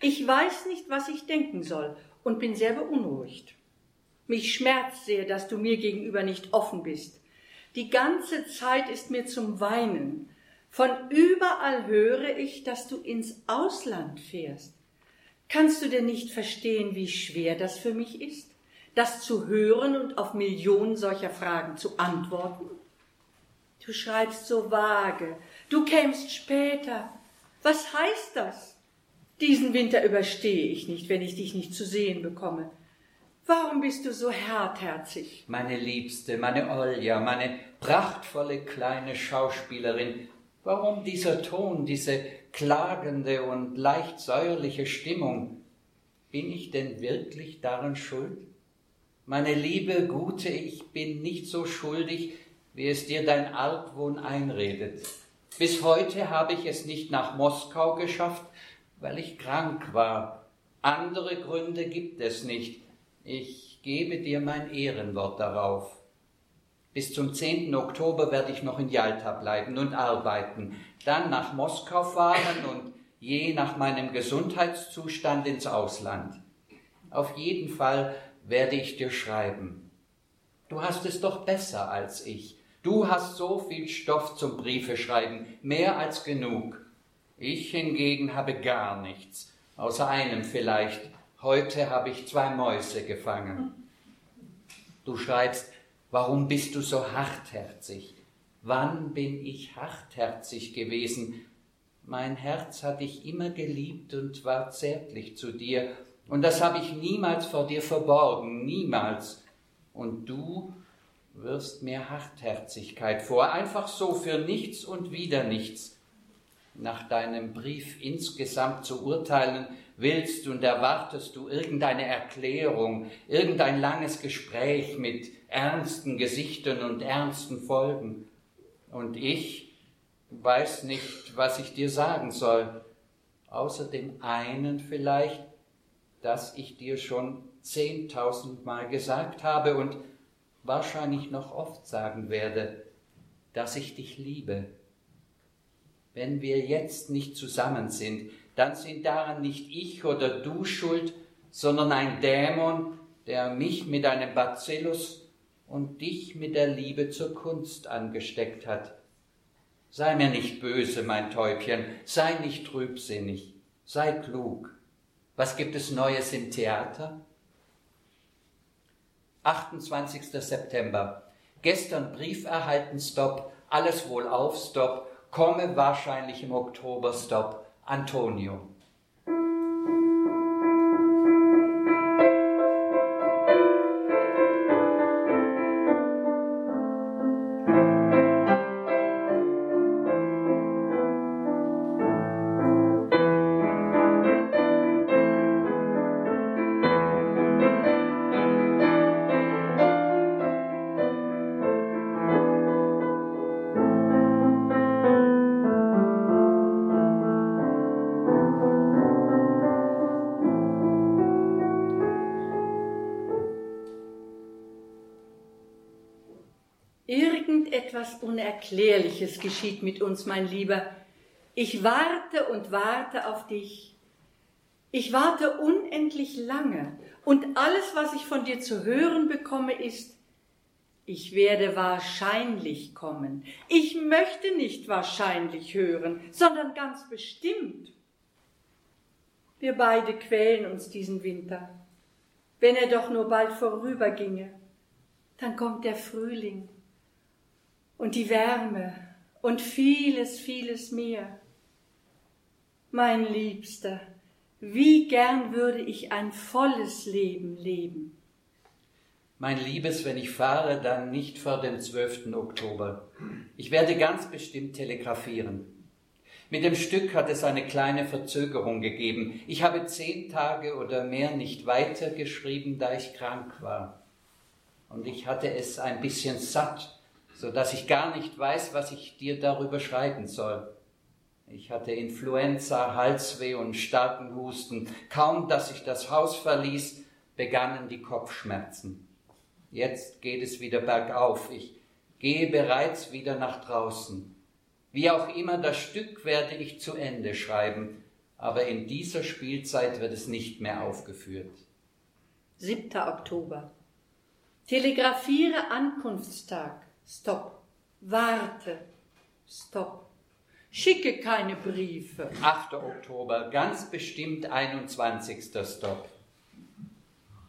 Ich weiß nicht, was ich denken soll und bin sehr beunruhigt. Mich schmerzt sehr, dass du mir gegenüber nicht offen bist. Die ganze Zeit ist mir zum Weinen. Von überall höre ich, dass du ins Ausland fährst. Kannst du denn nicht verstehen, wie schwer das für mich ist, das zu hören und auf Millionen solcher Fragen zu antworten? Du schreibst so vage, du kämst später. Was heißt das? Diesen Winter überstehe ich nicht, wenn ich dich nicht zu sehen bekomme. Warum bist du so hartherzig? Meine Liebste, meine Olja, meine prachtvolle kleine Schauspielerin, Warum dieser Ton, diese klagende und leicht säuerliche Stimmung? Bin ich denn wirklich daran schuld? Meine liebe, gute, ich bin nicht so schuldig, wie es dir dein Argwohn einredet. Bis heute habe ich es nicht nach Moskau geschafft, weil ich krank war. Andere Gründe gibt es nicht. Ich gebe dir mein Ehrenwort darauf. Bis zum 10. Oktober werde ich noch in Jalta bleiben und arbeiten, dann nach Moskau fahren und je nach meinem Gesundheitszustand ins Ausland. Auf jeden Fall werde ich dir schreiben. Du hast es doch besser als ich. Du hast so viel Stoff zum Briefe schreiben, mehr als genug. Ich hingegen habe gar nichts, außer einem vielleicht. Heute habe ich zwei Mäuse gefangen. Du schreibst, Warum bist du so hartherzig? Wann bin ich hartherzig gewesen? Mein Herz hat dich immer geliebt und war zärtlich zu dir, Und das habe ich niemals vor dir verborgen, niemals. Und du wirst mir Hartherzigkeit vor, einfach so für nichts und wieder nichts. Nach deinem Brief insgesamt zu urteilen, willst und erwartest du irgendeine Erklärung, irgendein langes Gespräch mit ernsten Gesichtern und ernsten Folgen. Und ich weiß nicht, was ich dir sagen soll, außer dem einen vielleicht, dass ich dir schon zehntausendmal gesagt habe und wahrscheinlich noch oft sagen werde, dass ich dich liebe. Wenn wir jetzt nicht zusammen sind, dann sind daran nicht ich oder du schuld, sondern ein Dämon, der mich mit einem Bacillus und dich mit der Liebe zur Kunst angesteckt hat. Sei mir nicht böse, mein Täubchen, sei nicht trübsinnig, sei klug. Was gibt es Neues im Theater? 28. September. Gestern Brief erhalten, Stop, alles wohl auf, Stop, komme wahrscheinlich im Oktober, Stop, Antonio. Etwas Unerklärliches geschieht mit uns, mein Lieber. Ich warte und warte auf dich. Ich warte unendlich lange und alles, was ich von dir zu hören bekomme, ist, ich werde wahrscheinlich kommen. Ich möchte nicht wahrscheinlich hören, sondern ganz bestimmt. Wir beide quälen uns diesen Winter. Wenn er doch nur bald vorüberginge, dann kommt der Frühling und die Wärme und vieles, vieles mehr. Mein Liebster, wie gern würde ich ein volles Leben leben. Mein Liebes, wenn ich fahre, dann nicht vor dem 12. Oktober. Ich werde ganz bestimmt telegrafieren. Mit dem Stück hat es eine kleine Verzögerung gegeben. Ich habe zehn Tage oder mehr nicht weitergeschrieben, da ich krank war. Und ich hatte es ein bisschen satt, so dass ich gar nicht weiß, was ich dir darüber schreiben soll. Ich hatte Influenza, Halsweh und starken Husten. Kaum, dass ich das Haus verließ, begannen die Kopfschmerzen. Jetzt geht es wieder bergauf. Ich gehe bereits wieder nach draußen. Wie auch immer, das Stück werde ich zu Ende schreiben, aber in dieser Spielzeit wird es nicht mehr aufgeführt. 7. Oktober. Telegrafiere Ankunftstag. Stopp. Warte. Stopp. Schicke keine Briefe. 8. Oktober, ganz bestimmt 21. Stopp.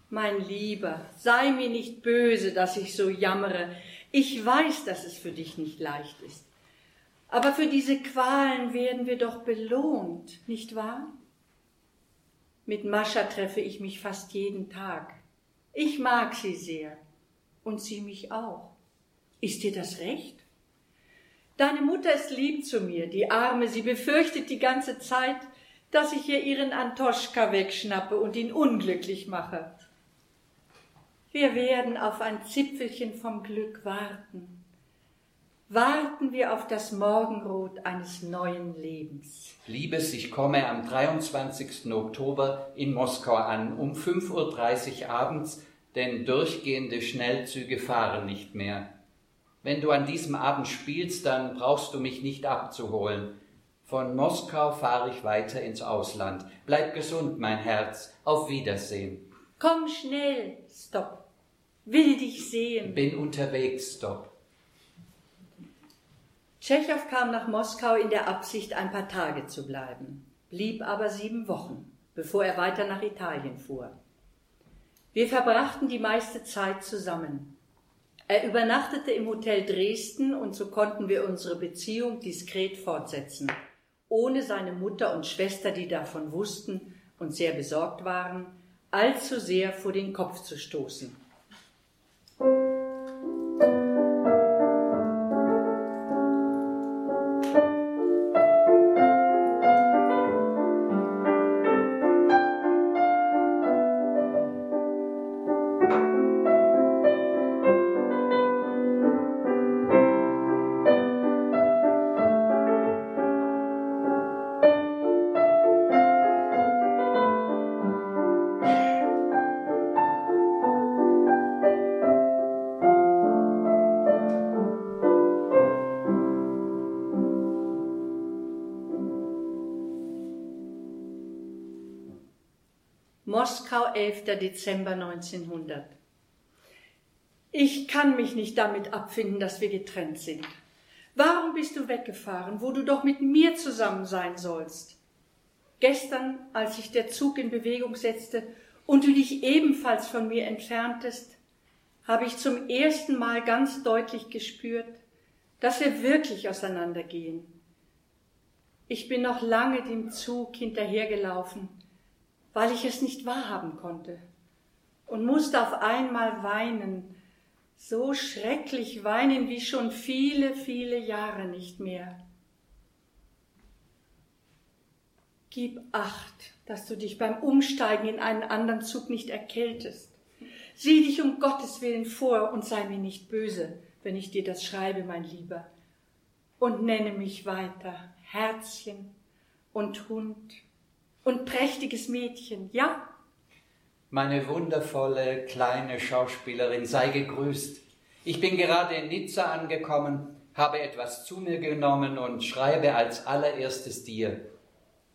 Mein Lieber, sei mir nicht böse, dass ich so jammere. Ich weiß, dass es für dich nicht leicht ist. Aber für diese Qualen werden wir doch belohnt, nicht wahr? Mit Mascha treffe ich mich fast jeden Tag. Ich mag sie sehr und sie mich auch. Ist dir das recht? Deine Mutter ist lieb zu mir, die Arme, sie befürchtet die ganze Zeit, dass ich ihr ihren Antoschka wegschnappe und ihn unglücklich mache. Wir werden auf ein Zipfelchen vom Glück warten. Warten wir auf das Morgenrot eines neuen Lebens. Liebes, ich komme am 23. Oktober in Moskau an, um 5.30 Uhr abends, denn durchgehende Schnellzüge fahren nicht mehr. Wenn du an diesem Abend spielst, dann brauchst du mich nicht abzuholen. Von Moskau fahre ich weiter ins Ausland. Bleib gesund, mein Herz. Auf Wiedersehen. Komm schnell. Stopp. Will dich sehen. Bin unterwegs. Stopp. Tschechow kam nach Moskau in der Absicht, ein paar Tage zu bleiben, blieb aber sieben Wochen, bevor er weiter nach Italien fuhr. Wir verbrachten die meiste Zeit zusammen. Er übernachtete im Hotel Dresden und so konnten wir unsere Beziehung diskret fortsetzen, ohne seine Mutter und Schwester, die davon wussten und sehr besorgt waren, allzu sehr vor den Kopf zu stoßen. Dezember 1900. Ich kann mich nicht damit abfinden, dass wir getrennt sind. Warum bist du weggefahren, wo du doch mit mir zusammen sein sollst? Gestern, als sich der Zug in Bewegung setzte und du dich ebenfalls von mir entferntest, habe ich zum ersten Mal ganz deutlich gespürt, dass wir wirklich auseinandergehen. Ich bin noch lange dem Zug hinterhergelaufen, weil ich es nicht wahrhaben konnte und musste auf einmal weinen, so schrecklich weinen wie schon viele, viele Jahre nicht mehr. Gib acht, dass du dich beim Umsteigen in einen anderen Zug nicht erkältest. Sieh dich um Gottes Willen vor und sei mir nicht böse, wenn ich dir das schreibe, mein Lieber. Und nenne mich weiter Herzchen und Hund und prächtiges Mädchen, ja? Meine wundervolle kleine Schauspielerin, sei gegrüßt. Ich bin gerade in Nizza angekommen, habe etwas zu mir genommen und schreibe als allererstes dir.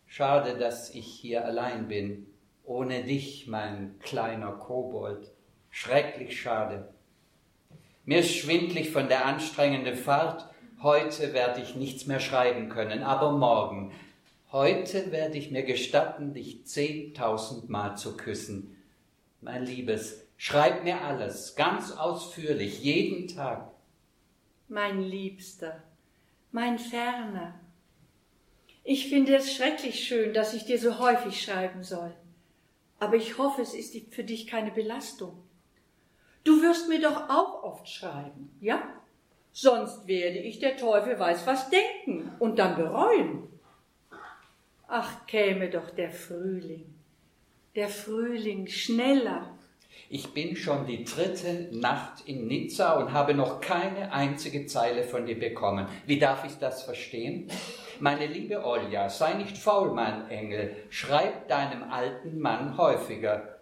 Schade, dass ich hier allein bin, ohne dich, mein kleiner Kobold. Schrecklich schade. Mir ist schwindlig von der anstrengenden Fahrt. Heute werde ich nichts mehr schreiben können, aber morgen, Heute werde ich mir gestatten, dich zehntausendmal zu küssen. Mein Liebes, schreib mir alles, ganz ausführlich, jeden Tag. Mein Liebster, mein Ferner, ich finde es schrecklich schön, dass ich dir so häufig schreiben soll. Aber ich hoffe, es ist für dich keine Belastung. Du wirst mir doch auch oft schreiben, ja? Sonst werde ich, der Teufel weiß was, denken und dann bereuen. Ach, käme doch der Frühling, der Frühling schneller. Ich bin schon die dritte Nacht in Nizza und habe noch keine einzige Zeile von dir bekommen. Wie darf ich das verstehen? Meine liebe Olja, sei nicht faul, mein Engel, schreib deinem alten Mann häufiger.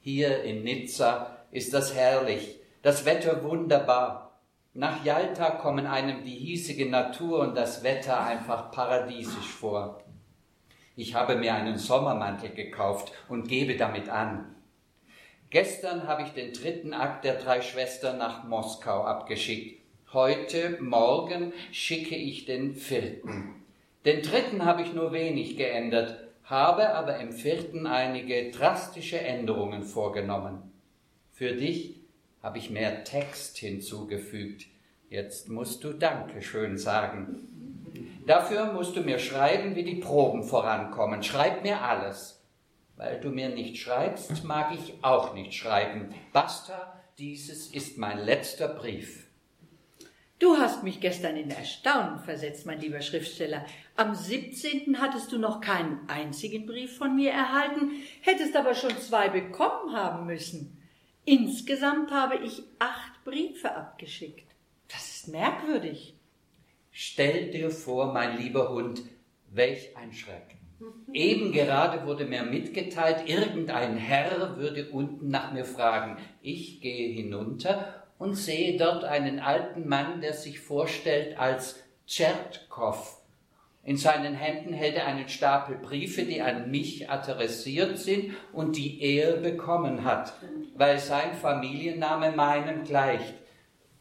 Hier in Nizza ist das herrlich, das Wetter wunderbar. Nach Jalta kommen einem die hiesige Natur und das Wetter einfach paradiesisch vor. Ich habe mir einen Sommermantel gekauft und gebe damit an. Gestern habe ich den dritten Akt der drei Schwestern nach Moskau abgeschickt. Heute, morgen schicke ich den vierten. Den dritten habe ich nur wenig geändert, habe aber im vierten einige drastische Änderungen vorgenommen. Für dich habe ich mehr Text hinzugefügt. Jetzt musst du Dankeschön sagen. Dafür musst du mir schreiben, wie die Proben vorankommen. Schreib mir alles. Weil du mir nicht schreibst, mag ich auch nicht schreiben. Basta, dieses ist mein letzter Brief. Du hast mich gestern in Erstaunen versetzt, mein lieber Schriftsteller. Am 17. hattest du noch keinen einzigen Brief von mir erhalten, hättest aber schon zwei bekommen haben müssen. Insgesamt habe ich acht Briefe abgeschickt. Das ist merkwürdig. Stell dir vor, mein lieber Hund, welch ein Schreck. Eben gerade wurde mir mitgeteilt, irgendein Herr würde unten nach mir fragen. Ich gehe hinunter und sehe dort einen alten Mann, der sich vorstellt als Tschertkow. In seinen Händen hält er einen Stapel Briefe, die an mich adressiert sind und die er bekommen hat, weil sein Familienname meinem gleicht.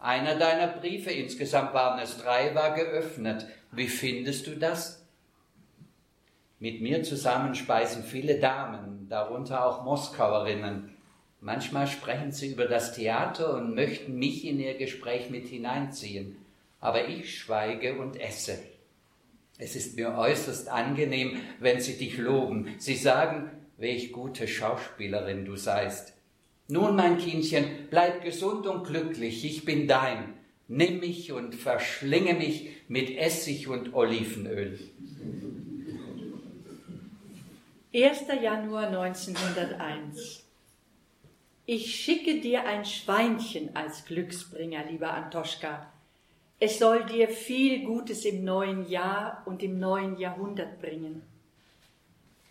Einer deiner Briefe, insgesamt waren es drei, war geöffnet. Wie findest du das? Mit mir zusammen speisen viele Damen, darunter auch Moskauerinnen. Manchmal sprechen sie über das Theater und möchten mich in ihr Gespräch mit hineinziehen. Aber ich schweige und esse. Es ist mir äußerst angenehm, wenn sie dich loben. Sie sagen, welch gute Schauspielerin du seist. Nun, mein Kindchen, bleib gesund und glücklich, ich bin dein. Nimm mich und verschlinge mich mit Essig und Olivenöl. 1. Januar 1901 Ich schicke dir ein Schweinchen als Glücksbringer, lieber Antoschka. Es soll dir viel Gutes im neuen Jahr und im neuen Jahrhundert bringen.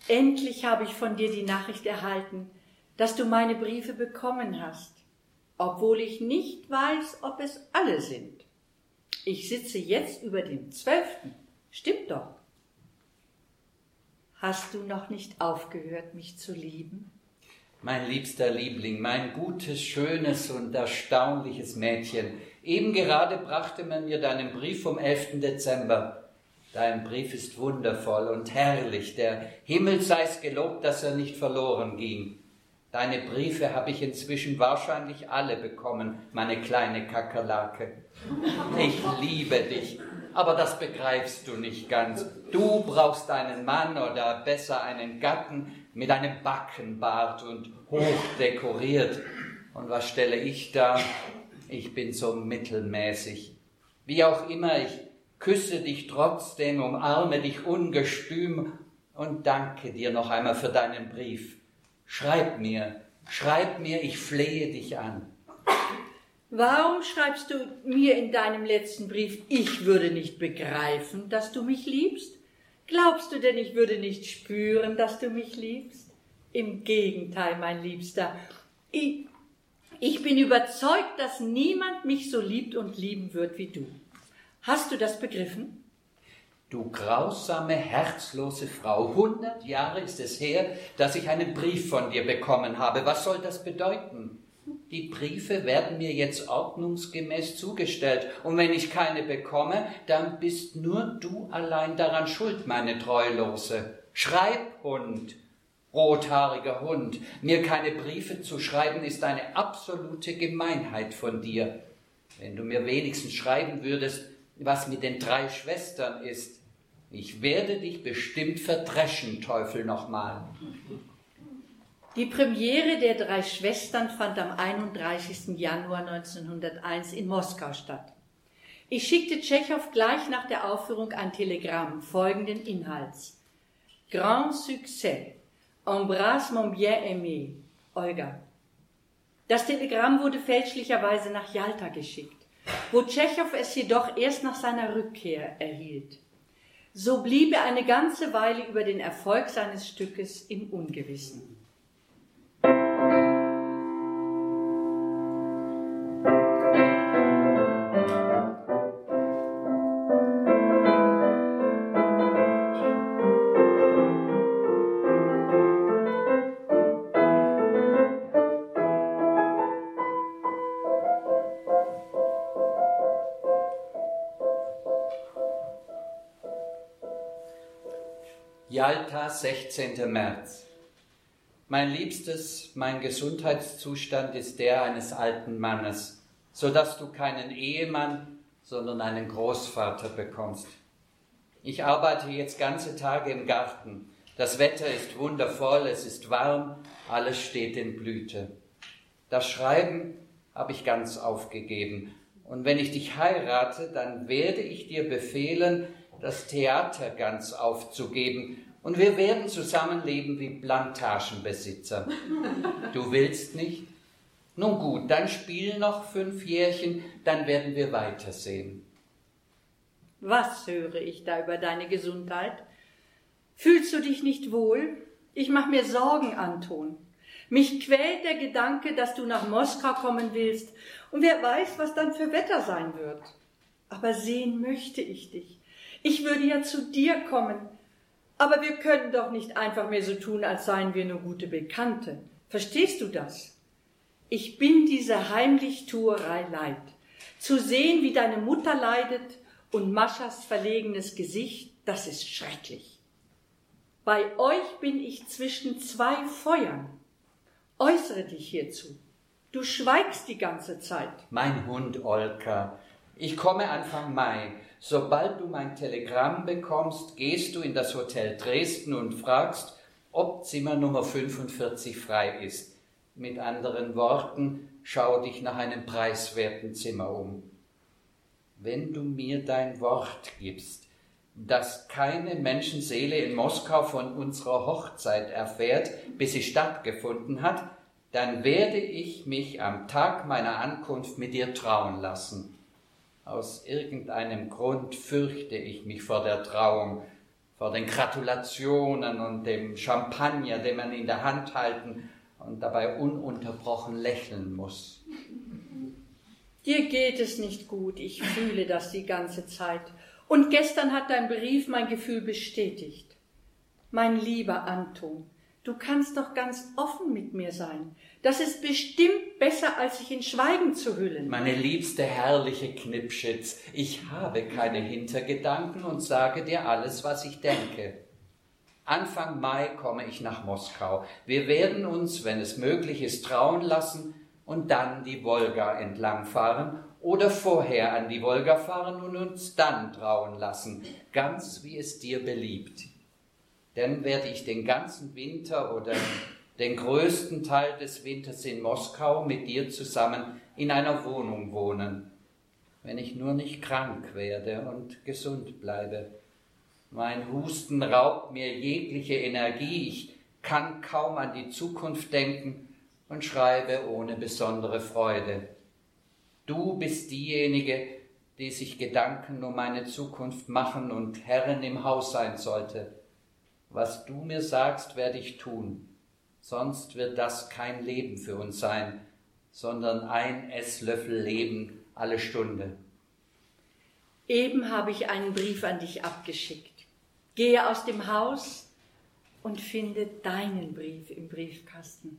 Endlich habe ich von dir die Nachricht erhalten, dass du meine Briefe bekommen hast, obwohl ich nicht weiß, ob es alle sind. Ich sitze jetzt über dem zwölften. Stimmt doch. Hast du noch nicht aufgehört, mich zu lieben? Mein liebster Liebling, mein gutes, schönes und erstaunliches Mädchen, eben gerade brachte man mir deinen Brief vom 11. Dezember. Dein Brief ist wundervoll und herrlich. Der Himmel sei's gelobt, dass er nicht verloren ging. Deine Briefe habe ich inzwischen wahrscheinlich alle bekommen, meine kleine Kakerlake. Ich liebe dich, aber das begreifst du nicht ganz. Du brauchst einen Mann oder besser einen Gatten mit einem Backenbart und hoch dekoriert. Und was stelle ich da? Ich bin so mittelmäßig. Wie auch immer, ich küsse dich trotzdem, umarme dich ungestüm und danke dir noch einmal für deinen Brief. Schreib mir, schreib mir, ich flehe dich an. Warum schreibst du mir in deinem letzten Brief, ich würde nicht begreifen, dass du mich liebst? Glaubst du denn, ich würde nicht spüren, dass du mich liebst? Im Gegenteil, mein Liebster. Ich, ich bin überzeugt, dass niemand mich so liebt und lieben wird wie du. Hast du das begriffen? Du grausame, herzlose Frau, hundert Jahre ist es her, dass ich einen Brief von dir bekommen habe. Was soll das bedeuten? Die Briefe werden mir jetzt ordnungsgemäß zugestellt, und wenn ich keine bekomme, dann bist nur du allein daran schuld, meine Treulose. Schreibhund, rothaariger Hund, mir keine Briefe zu schreiben, ist eine absolute Gemeinheit von dir. Wenn du mir wenigstens schreiben würdest, was mit den drei Schwestern ist. Ich werde dich bestimmt verdreschen, Teufel nochmal. Die Premiere der drei Schwestern fand am 31. Januar 1901 in Moskau statt. Ich schickte Tschechow gleich nach der Aufführung ein Telegramm folgenden Inhalts. Grand Succès. Embrasse mon bien-aimé. Olga. Das Telegramm wurde fälschlicherweise nach Jalta geschickt wo Tschechow es jedoch erst nach seiner Rückkehr erhielt. So blieb er eine ganze Weile über den Erfolg seines Stückes im Ungewissen. 16. März. Mein Liebstes, mein Gesundheitszustand ist der eines alten Mannes, so dass du keinen Ehemann, sondern einen Großvater bekommst. Ich arbeite jetzt ganze Tage im Garten. Das Wetter ist wundervoll, es ist warm, alles steht in Blüte. Das Schreiben habe ich ganz aufgegeben. Und wenn ich dich heirate, dann werde ich dir befehlen, das Theater ganz aufzugeben und wir werden zusammenleben wie Plantagenbesitzer. Du willst nicht? Nun gut, dann spiel noch fünf Jährchen, dann werden wir weitersehen. Was höre ich da über deine Gesundheit? Fühlst du dich nicht wohl? Ich mache mir Sorgen, Anton. Mich quält der Gedanke, dass du nach Moskau kommen willst, und wer weiß, was dann für Wetter sein wird. Aber sehen möchte ich dich. Ich würde ja zu dir kommen. Aber wir können doch nicht einfach mehr so tun, als seien wir nur gute Bekannte. Verstehst du das? Ich bin diese Heimlichtuerei leid. Zu sehen, wie deine Mutter leidet und Maschas verlegenes Gesicht, das ist schrecklich. Bei euch bin ich zwischen zwei Feuern. Äußere dich hierzu. Du schweigst die ganze Zeit. Mein Hund Olka, ich komme Anfang Mai. Sobald du mein Telegramm bekommst, gehst du in das Hotel Dresden und fragst, ob Zimmer Nummer 45 frei ist. Mit anderen Worten, schau dich nach einem preiswerten Zimmer um. Wenn du mir dein Wort gibst, dass keine Menschenseele in Moskau von unserer Hochzeit erfährt, bis sie stattgefunden hat, dann werde ich mich am Tag meiner Ankunft mit dir trauen lassen. Aus irgendeinem Grund fürchte ich mich vor der Trauung, vor den Gratulationen und dem Champagner, den man in der Hand halten und dabei ununterbrochen lächeln muss. Dir geht es nicht gut, ich fühle das die ganze Zeit. Und gestern hat dein Brief mein Gefühl bestätigt. Mein lieber Anton, du kannst doch ganz offen mit mir sein. Das ist bestimmt besser, als sich in Schweigen zu hüllen. Meine liebste herrliche Knipschitz, ich habe keine Hintergedanken und sage dir alles, was ich denke. Anfang Mai komme ich nach Moskau. Wir werden uns, wenn es möglich ist, trauen lassen und dann die Wolga entlangfahren oder vorher an die Wolga fahren und uns dann trauen lassen, ganz wie es dir beliebt. Dann werde ich den ganzen Winter oder den größten Teil des Winters in Moskau mit dir zusammen in einer Wohnung wohnen, wenn ich nur nicht krank werde und gesund bleibe. Mein Husten raubt mir jegliche Energie, ich kann kaum an die Zukunft denken und schreibe ohne besondere Freude. Du bist diejenige, die sich Gedanken um meine Zukunft machen und Herrin im Haus sein sollte. Was du mir sagst, werde ich tun sonst wird das kein Leben für uns sein, sondern ein Esslöffel Leben alle Stunde. Eben habe ich einen Brief an dich abgeschickt. Gehe aus dem Haus und finde deinen Brief im Briefkasten.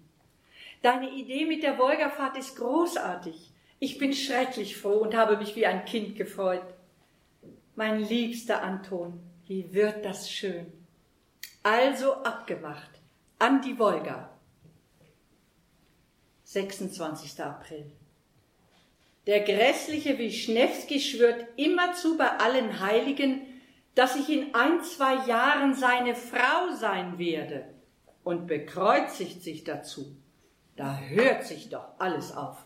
Deine Idee mit der Wolgafahrt ist großartig. Ich bin schrecklich froh und habe mich wie ein Kind gefreut. Mein liebster Anton, wie wird das schön. Also abgemacht an die Wolga. 26. April. Der grässliche Wischnewski schwört immerzu bei allen Heiligen, dass ich in ein, zwei Jahren seine Frau sein werde und bekreuzigt sich dazu. Da hört sich doch alles auf.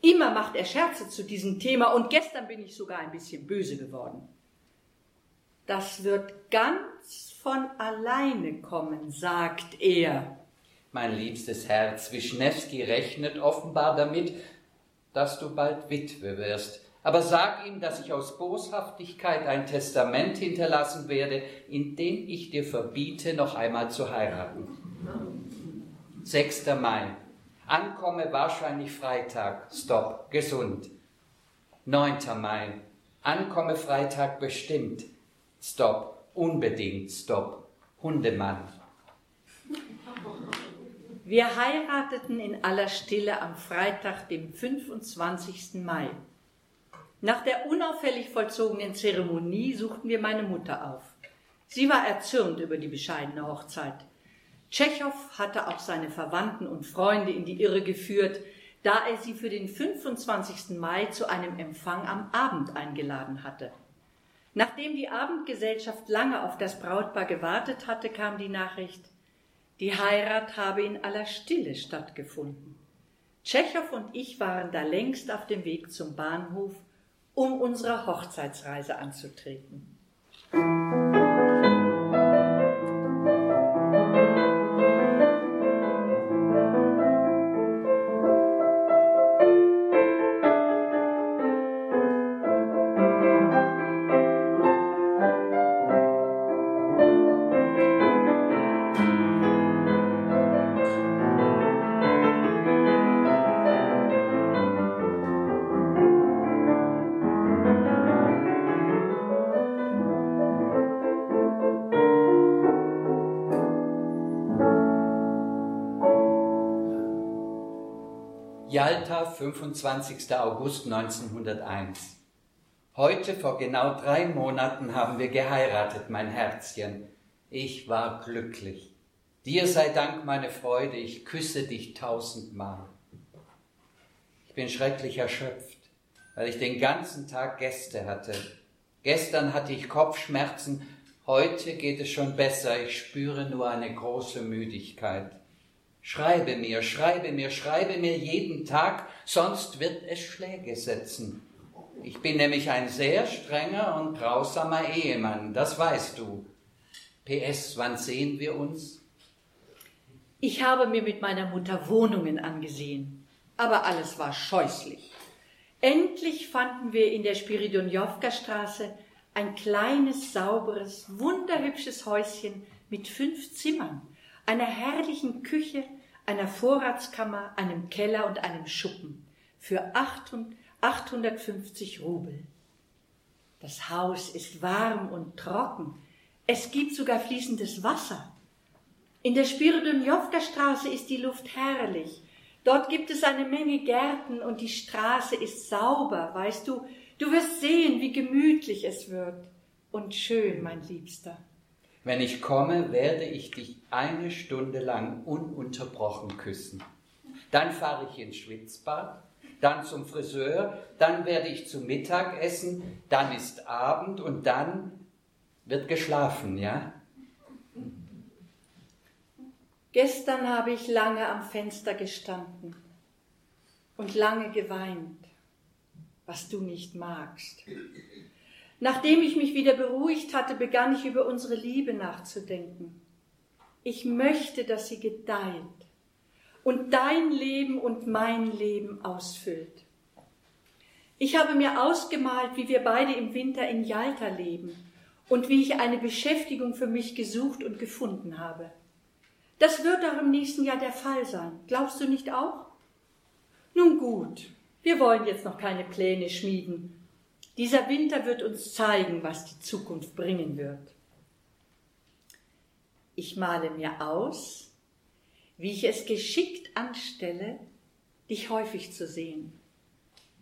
Immer macht er Scherze zu diesem Thema und gestern bin ich sogar ein bisschen böse geworden. Das wird ganz von alleine kommen, sagt er. Mein liebstes Herz, Wischnewski rechnet offenbar damit, dass du bald Witwe wirst. Aber sag ihm, dass ich aus Boshaftigkeit ein Testament hinterlassen werde, in dem ich dir verbiete, noch einmal zu heiraten. 6. Mai. Ankomme wahrscheinlich Freitag. Stopp. Gesund. 9. Mai. Ankomme Freitag bestimmt. Stopp unbedingt Stopp. Hundemann. Wir heirateten in aller Stille am Freitag, dem 25. Mai. Nach der unauffällig vollzogenen Zeremonie suchten wir meine Mutter auf. Sie war erzürnt über die bescheidene Hochzeit. Tschechow hatte auch seine Verwandten und Freunde in die Irre geführt, da er sie für den 25. Mai zu einem Empfang am Abend eingeladen hatte. Nachdem die Abendgesellschaft lange auf das Brautpaar gewartet hatte, kam die Nachricht, die Heirat habe in aller Stille stattgefunden. Tschechow und ich waren da längst auf dem Weg zum Bahnhof, um unsere Hochzeitsreise anzutreten. 25. August 1901. Heute vor genau drei Monaten haben wir geheiratet, mein Herzchen. Ich war glücklich. Dir sei Dank meine Freude, ich küsse dich tausendmal. Ich bin schrecklich erschöpft, weil ich den ganzen Tag Gäste hatte. Gestern hatte ich Kopfschmerzen, Heute geht es schon besser, ich spüre nur eine große Müdigkeit. Schreibe mir, schreibe mir, schreibe mir jeden Tag, sonst wird es Schläge setzen. Ich bin nämlich ein sehr strenger und grausamer Ehemann, das weißt du. PS, wann sehen wir uns? Ich habe mir mit meiner Mutter Wohnungen angesehen, aber alles war scheußlich. Endlich fanden wir in der Spiridonjowka Straße ein kleines, sauberes, wunderhübsches Häuschen mit fünf Zimmern, einer herrlichen Küche, einer Vorratskammer, einem Keller und einem Schuppen für 850 Rubel. Das Haus ist warm und trocken. Es gibt sogar fließendes Wasser. In der Spiridonjowka Straße ist die Luft herrlich. Dort gibt es eine Menge Gärten und die Straße ist sauber, weißt du. Du wirst sehen, wie gemütlich es wird. Und schön, mein Liebster. Wenn ich komme, werde ich dich eine Stunde lang ununterbrochen küssen. Dann fahre ich ins Schwitzbad, dann zum Friseur, dann werde ich zu Mittag essen, dann ist Abend und dann wird geschlafen, ja? Gestern habe ich lange am Fenster gestanden und lange geweint, was du nicht magst. Nachdem ich mich wieder beruhigt hatte, begann ich über unsere Liebe nachzudenken. Ich möchte, dass sie gedeiht und dein Leben und mein Leben ausfüllt. Ich habe mir ausgemalt, wie wir beide im Winter in Jalta leben und wie ich eine Beschäftigung für mich gesucht und gefunden habe. Das wird auch im nächsten Jahr der Fall sein. Glaubst du nicht auch? Nun gut, wir wollen jetzt noch keine Pläne schmieden. Dieser Winter wird uns zeigen, was die Zukunft bringen wird. Ich male mir aus, wie ich es geschickt anstelle, dich häufig zu sehen.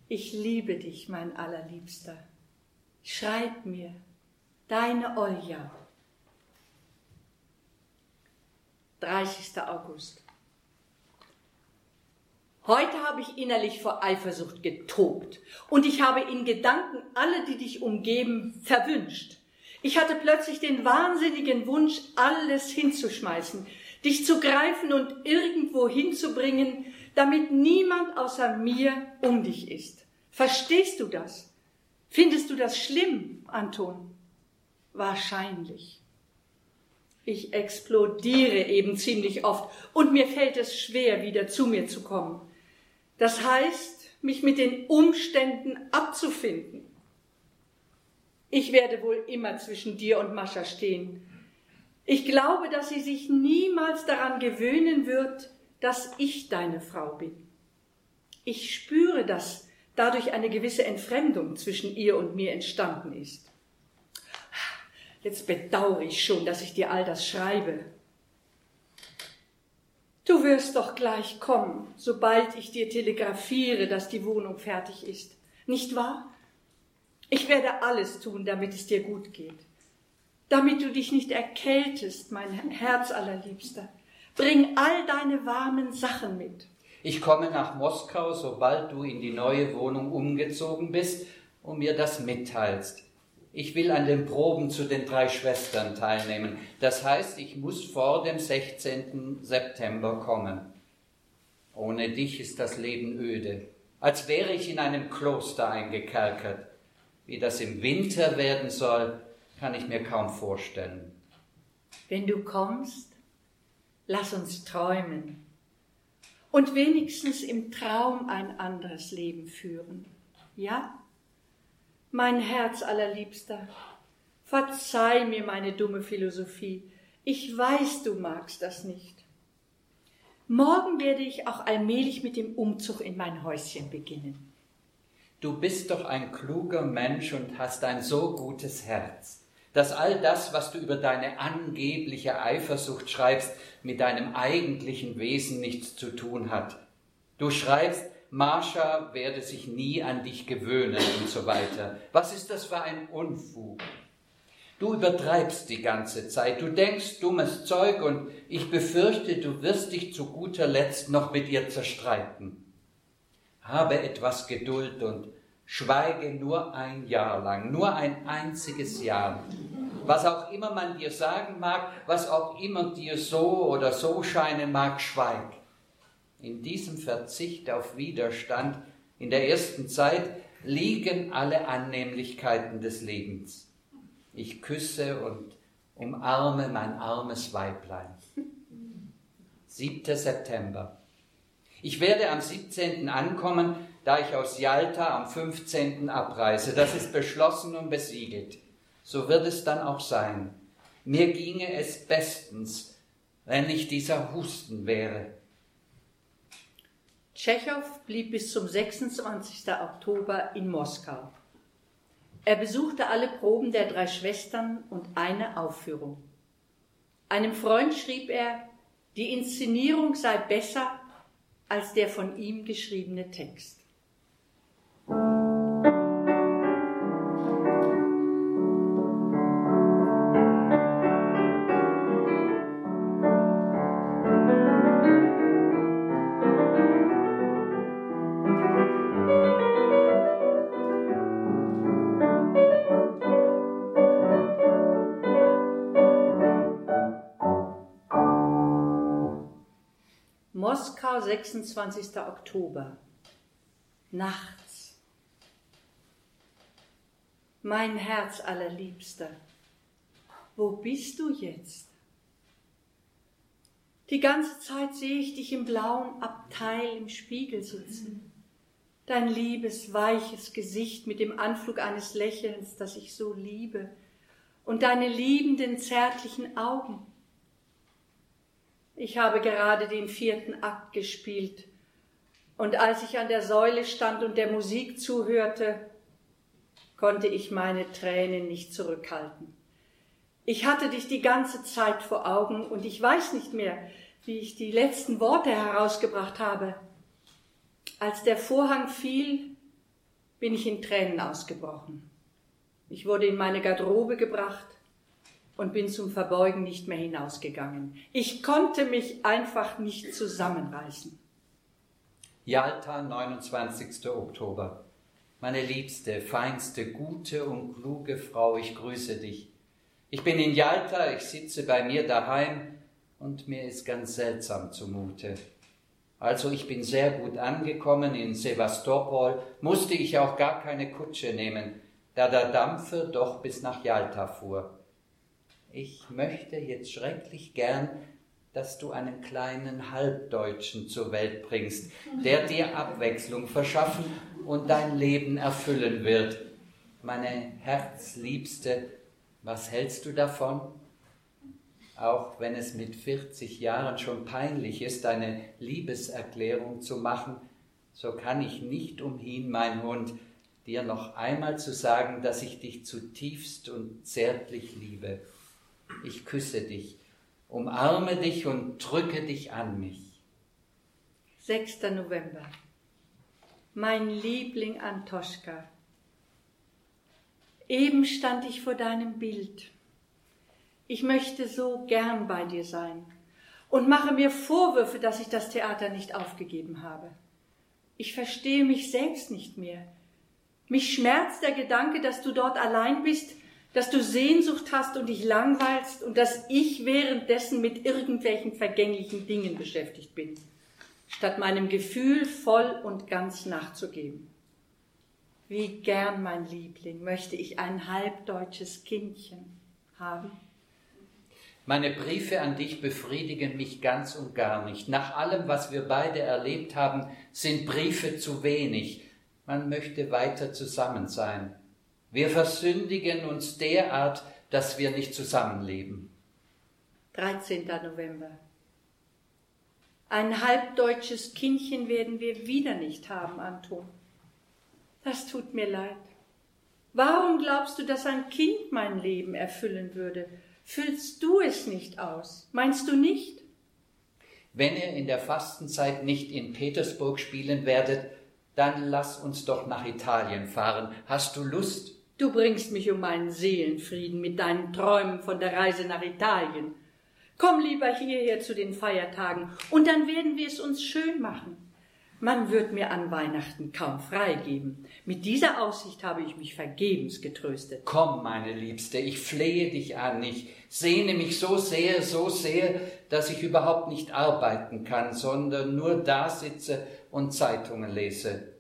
Ich liebe dich, mein allerliebster. Schreib mir, deine Olja. 30. August. Heute habe ich innerlich vor Eifersucht getobt und ich habe in Gedanken alle, die dich umgeben, verwünscht. Ich hatte plötzlich den wahnsinnigen Wunsch, alles hinzuschmeißen, dich zu greifen und irgendwo hinzubringen, damit niemand außer mir um dich ist. Verstehst du das? Findest du das schlimm, Anton? Wahrscheinlich. Ich explodiere eben ziemlich oft und mir fällt es schwer, wieder zu mir zu kommen. Das heißt, mich mit den Umständen abzufinden. Ich werde wohl immer zwischen dir und Mascha stehen. Ich glaube, dass sie sich niemals daran gewöhnen wird, dass ich deine Frau bin. Ich spüre, dass dadurch eine gewisse Entfremdung zwischen ihr und mir entstanden ist. Jetzt bedauere ich schon, dass ich dir all das schreibe. Du wirst doch gleich kommen, sobald ich dir telegrafiere, dass die Wohnung fertig ist. Nicht wahr? Ich werde alles tun, damit es dir gut geht. Damit du dich nicht erkältest, mein Herz allerliebster. Bring all deine warmen Sachen mit. Ich komme nach Moskau, sobald du in die neue Wohnung umgezogen bist und mir das mitteilst. Ich will an den Proben zu den drei Schwestern teilnehmen. Das heißt, ich muss vor dem 16. September kommen. Ohne dich ist das Leben öde, als wäre ich in einem Kloster eingekerkert. Wie das im Winter werden soll, kann ich mir kaum vorstellen. Wenn du kommst, lass uns träumen und wenigstens im Traum ein anderes Leben führen. Ja? Mein Herz allerliebster, verzeih mir meine dumme Philosophie. Ich weiß, du magst das nicht. Morgen werde ich auch allmählich mit dem Umzug in mein Häuschen beginnen. Du bist doch ein kluger Mensch und hast ein so gutes Herz, dass all das, was du über deine angebliche Eifersucht schreibst, mit deinem eigentlichen Wesen nichts zu tun hat. Du schreibst, Marsha werde sich nie an dich gewöhnen und so weiter. Was ist das für ein Unfug? Du übertreibst die ganze Zeit, du denkst dummes Zeug und ich befürchte, du wirst dich zu guter Letzt noch mit ihr zerstreiten. Habe etwas Geduld und schweige nur ein Jahr lang, nur ein einziges Jahr. Was auch immer man dir sagen mag, was auch immer dir so oder so scheinen mag, schweig. In diesem Verzicht auf Widerstand in der ersten Zeit liegen alle Annehmlichkeiten des Lebens. Ich küsse und umarme mein armes Weiblein. 7. September. Ich werde am 17. ankommen, da ich aus Jalta am 15. abreise. Das ist beschlossen und besiegelt. So wird es dann auch sein. Mir ginge es bestens, wenn nicht dieser Husten wäre. Tschechow blieb bis zum 26. Oktober in Moskau. Er besuchte alle Proben der drei Schwestern und eine Aufführung. Einem Freund schrieb er, die Inszenierung sei besser als der von ihm geschriebene Text. 26. Oktober. Nachts. Mein Herz allerliebster, wo bist du jetzt? Die ganze Zeit sehe ich dich im blauen Abteil im Spiegel sitzen. Dein liebes, weiches Gesicht mit dem Anflug eines Lächelns, das ich so liebe, und deine liebenden, zärtlichen Augen. Ich habe gerade den vierten Akt gespielt, und als ich an der Säule stand und der Musik zuhörte, konnte ich meine Tränen nicht zurückhalten. Ich hatte dich die ganze Zeit vor Augen und ich weiß nicht mehr, wie ich die letzten Worte herausgebracht habe. Als der Vorhang fiel, bin ich in Tränen ausgebrochen. Ich wurde in meine Garderobe gebracht und bin zum Verbeugen nicht mehr hinausgegangen. Ich konnte mich einfach nicht zusammenreißen. Jalta, 29. Oktober. Meine liebste, feinste, gute und kluge Frau, ich grüße dich. Ich bin in Jalta, ich sitze bei mir daheim und mir ist ganz seltsam zumute. Also ich bin sehr gut angekommen in Sevastopol, musste ich auch gar keine Kutsche nehmen, da der Dampfer doch bis nach Jalta fuhr ich möchte jetzt schrecklich gern, dass du einen kleinen Halbdeutschen zur Welt bringst, der dir Abwechslung verschaffen und dein Leben erfüllen wird. Meine Herzliebste, was hältst du davon? Auch wenn es mit 40 Jahren schon peinlich ist, eine Liebeserklärung zu machen, so kann ich nicht umhin, mein Hund, dir noch einmal zu sagen, dass ich dich zutiefst und zärtlich liebe ich küsse dich, umarme dich und drücke dich an mich. 6. November. Mein Liebling Antoschka, eben stand ich vor deinem Bild. Ich möchte so gern bei dir sein und mache mir Vorwürfe, dass ich das Theater nicht aufgegeben habe. Ich verstehe mich selbst nicht mehr. Mich schmerzt der Gedanke, dass du dort allein bist dass du Sehnsucht hast und dich langweilst und dass ich währenddessen mit irgendwelchen vergänglichen Dingen beschäftigt bin, statt meinem Gefühl voll und ganz nachzugeben. Wie gern, mein Liebling, möchte ich ein halbdeutsches Kindchen haben. Meine Briefe an dich befriedigen mich ganz und gar nicht. Nach allem, was wir beide erlebt haben, sind Briefe zu wenig. Man möchte weiter zusammen sein. Wir versündigen uns derart, dass wir nicht zusammenleben. 13. November. Ein halbdeutsches Kindchen werden wir wieder nicht haben, Anton. Das tut mir leid. Warum glaubst du, dass ein Kind mein Leben erfüllen würde? Füllst du es nicht aus? Meinst du nicht? Wenn ihr in der Fastenzeit nicht in Petersburg spielen werdet, dann lass uns doch nach Italien fahren. Hast du Lust? Du bringst mich um meinen Seelenfrieden mit deinen Träumen von der Reise nach Italien. Komm lieber hierher zu den Feiertagen, und dann werden wir es uns schön machen. Man wird mir an Weihnachten kaum freigeben. Mit dieser Aussicht habe ich mich vergebens getröstet. Komm, meine Liebste, ich flehe dich an. Ich sehne mich so sehr, so sehr, dass ich überhaupt nicht arbeiten kann, sondern nur da sitze und Zeitungen lese.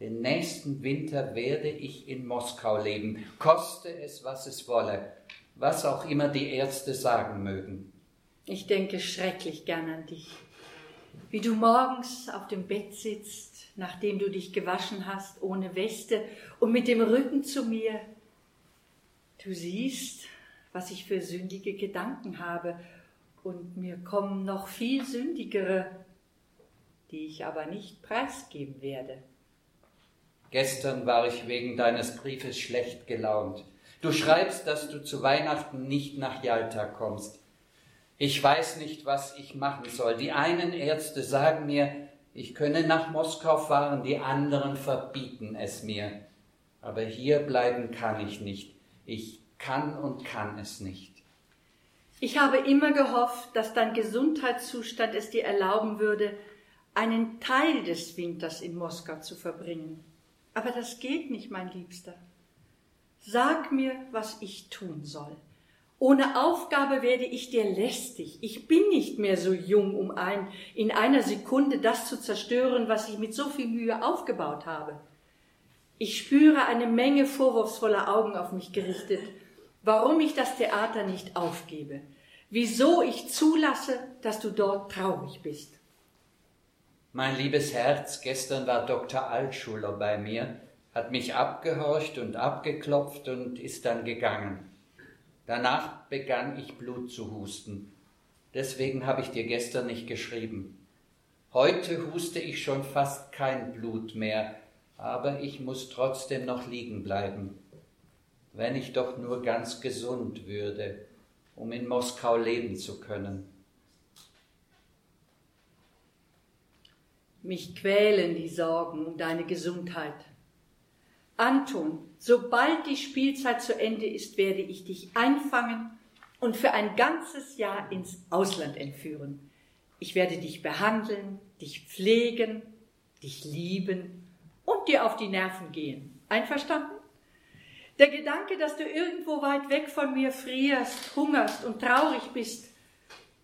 Den nächsten Winter werde ich in Moskau leben, koste es, was es wolle, was auch immer die Ärzte sagen mögen. Ich denke schrecklich gern an dich wie du morgens auf dem Bett sitzt, nachdem du dich gewaschen hast, ohne Weste und mit dem Rücken zu mir. Du siehst, was ich für sündige Gedanken habe, und mir kommen noch viel sündigere, die ich aber nicht preisgeben werde. Gestern war ich wegen deines Briefes schlecht gelaunt. Du schreibst, dass du zu Weihnachten nicht nach Jalta kommst. Ich weiß nicht, was ich machen soll. Die einen Ärzte sagen mir, ich könne nach Moskau fahren, die anderen verbieten es mir. Aber hier bleiben kann ich nicht. Ich kann und kann es nicht. Ich habe immer gehofft, dass dein Gesundheitszustand es dir erlauben würde, einen Teil des Winters in Moskau zu verbringen. Aber das geht nicht, mein Liebster. Sag mir, was ich tun soll. Ohne Aufgabe werde ich dir lästig. Ich bin nicht mehr so jung, um ein, in einer Sekunde das zu zerstören, was ich mit so viel Mühe aufgebaut habe. Ich spüre eine Menge vorwurfsvoller Augen auf mich gerichtet, warum ich das Theater nicht aufgebe, wieso ich zulasse, dass du dort traurig bist. Mein liebes Herz, gestern war Dr. Altschuler bei mir, hat mich abgehorcht und abgeklopft und ist dann gegangen. Danach begann ich Blut zu husten. Deswegen habe ich dir gestern nicht geschrieben. Heute huste ich schon fast kein Blut mehr, aber ich muss trotzdem noch liegen bleiben. Wenn ich doch nur ganz gesund würde, um in Moskau leben zu können. Mich quälen die Sorgen um deine Gesundheit. Anton, sobald die Spielzeit zu Ende ist, werde ich dich einfangen und für ein ganzes Jahr ins Ausland entführen. Ich werde dich behandeln, dich pflegen, dich lieben und dir auf die Nerven gehen. Einverstanden? Der Gedanke, dass du irgendwo weit weg von mir frierst, hungerst und traurig bist,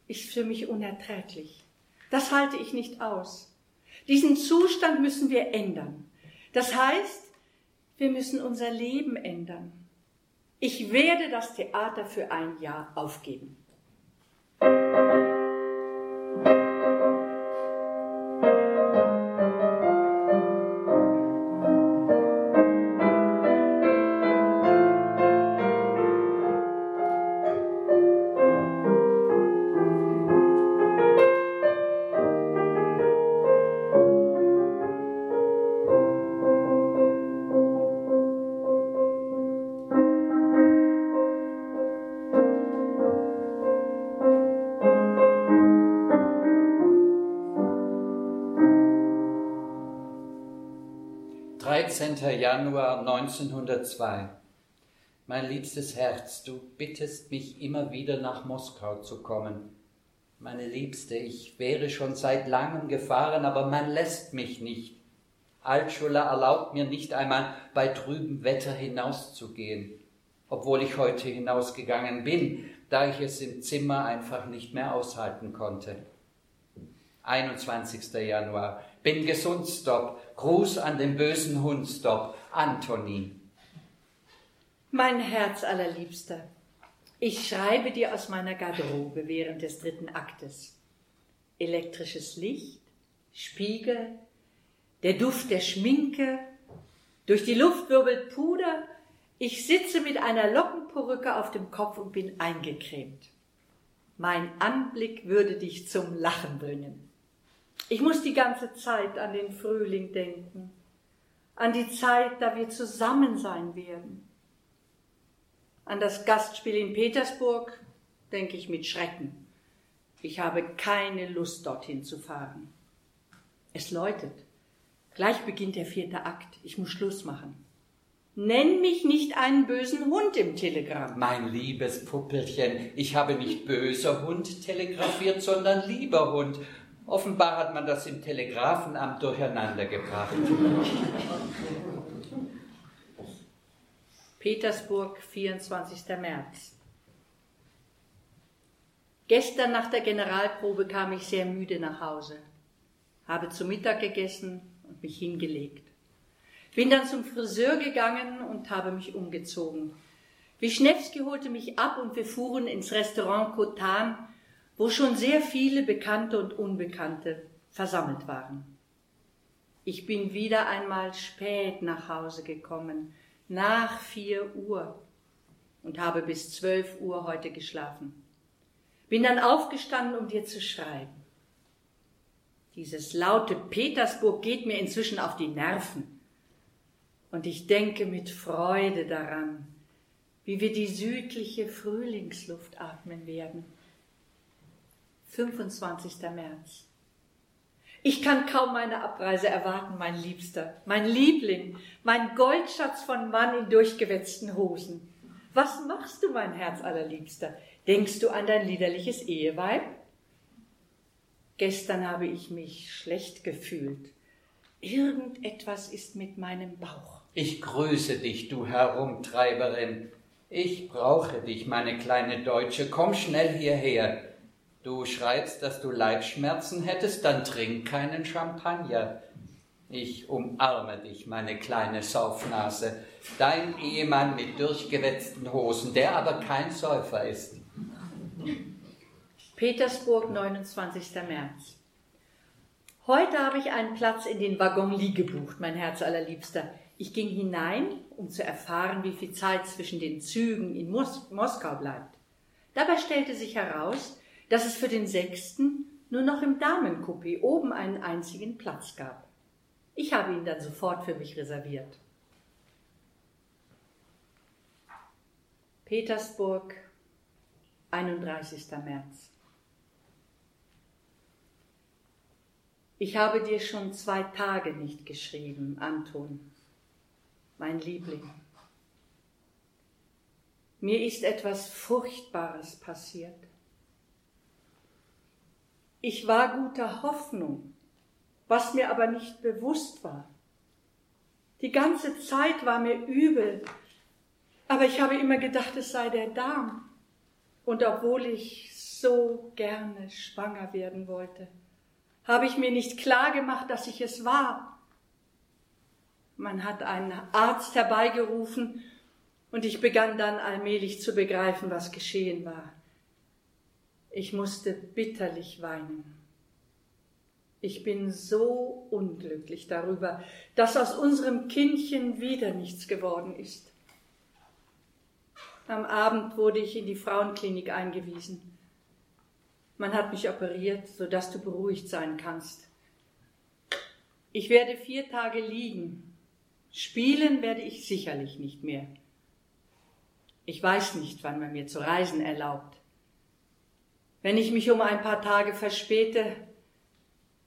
ist für mich unerträglich. Das halte ich nicht aus. Diesen Zustand müssen wir ändern. Das heißt, wir müssen unser Leben ändern. Ich werde das Theater für ein Jahr aufgeben. Januar 1902. Mein liebstes Herz, du bittest mich immer wieder nach Moskau zu kommen. Meine Liebste, ich wäre schon seit langem gefahren, aber man lässt mich nicht. Altschula erlaubt mir nicht einmal bei trübem Wetter hinauszugehen, obwohl ich heute hinausgegangen bin, da ich es im Zimmer einfach nicht mehr aushalten konnte. 21. Januar. Bin gesund, Stop. Gruß an den bösen Hund, Stop. Antoni. Mein Herz allerliebster, ich schreibe dir aus meiner Garderobe während des dritten Aktes. Elektrisches Licht, Spiegel, der Duft der Schminke, durch die Luft wirbelt Puder, ich sitze mit einer Lockenperücke auf dem Kopf und bin eingecremt. Mein Anblick würde dich zum Lachen bringen. Ich muss die ganze Zeit an den Frühling denken, an die Zeit, da wir zusammen sein werden. An das Gastspiel in Petersburg denke ich mit Schrecken. Ich habe keine Lust, dorthin zu fahren. Es läutet. Gleich beginnt der vierte Akt. Ich muss Schluss machen. Nenn mich nicht einen bösen Hund im Telegramm. Mein liebes Puppelchen, ich habe nicht böser Hund telegrafiert, sondern lieber Hund. Offenbar hat man das im Telegrafenamt durcheinander gebracht. Petersburg, 24. März. Gestern nach der Generalprobe kam ich sehr müde nach Hause, habe zu Mittag gegessen und mich hingelegt. Bin dann zum Friseur gegangen und habe mich umgezogen. Wischnewski holte mich ab und wir fuhren ins Restaurant Kotan, wo schon sehr viele Bekannte und Unbekannte versammelt waren. Ich bin wieder einmal spät nach Hause gekommen, nach vier Uhr, und habe bis zwölf Uhr heute geschlafen. Bin dann aufgestanden, um dir zu schreiben. Dieses laute Petersburg geht mir inzwischen auf die Nerven. Und ich denke mit Freude daran, wie wir die südliche Frühlingsluft atmen werden. 25. März. Ich kann kaum meine Abreise erwarten, mein Liebster, mein Liebling, mein Goldschatz von Mann in durchgewetzten Hosen. Was machst du, mein Herz allerliebster? Denkst du an dein liederliches Eheweib? Gestern habe ich mich schlecht gefühlt. Irgendetwas ist mit meinem Bauch. Ich grüße dich, du Herumtreiberin. Ich brauche dich, meine kleine Deutsche. Komm schnell hierher. Du schreibst, dass du Leibschmerzen hättest, dann trink keinen Champagner. Ich umarme dich, meine kleine Saufnase. Dein Ehemann mit durchgewetzten Hosen, der aber kein Säufer ist. Petersburg, 29. März. Heute habe ich einen Platz in den Waggon Lie gebucht, mein Herz allerliebster. Ich ging hinein, um zu erfahren, wie viel Zeit zwischen den Zügen in Mos Moskau bleibt. Dabei stellte sich heraus, dass es für den sechsten nur noch im Damencoupé oben einen einzigen Platz gab. Ich habe ihn dann sofort für mich reserviert. Petersburg, 31. März. Ich habe dir schon zwei Tage nicht geschrieben, Anton, mein Liebling. Mir ist etwas Furchtbares passiert. Ich war guter Hoffnung, was mir aber nicht bewusst war. Die ganze Zeit war mir übel, aber ich habe immer gedacht, es sei der Darm. Und obwohl ich so gerne schwanger werden wollte, habe ich mir nicht klar gemacht, dass ich es war. Man hat einen Arzt herbeigerufen und ich begann dann allmählich zu begreifen, was geschehen war. Ich musste bitterlich weinen. Ich bin so unglücklich darüber, dass aus unserem Kindchen wieder nichts geworden ist. Am Abend wurde ich in die Frauenklinik eingewiesen. Man hat mich operiert, sodass du beruhigt sein kannst. Ich werde vier Tage liegen. Spielen werde ich sicherlich nicht mehr. Ich weiß nicht, wann man mir zu reisen erlaubt. Wenn ich mich um ein paar Tage verspäte,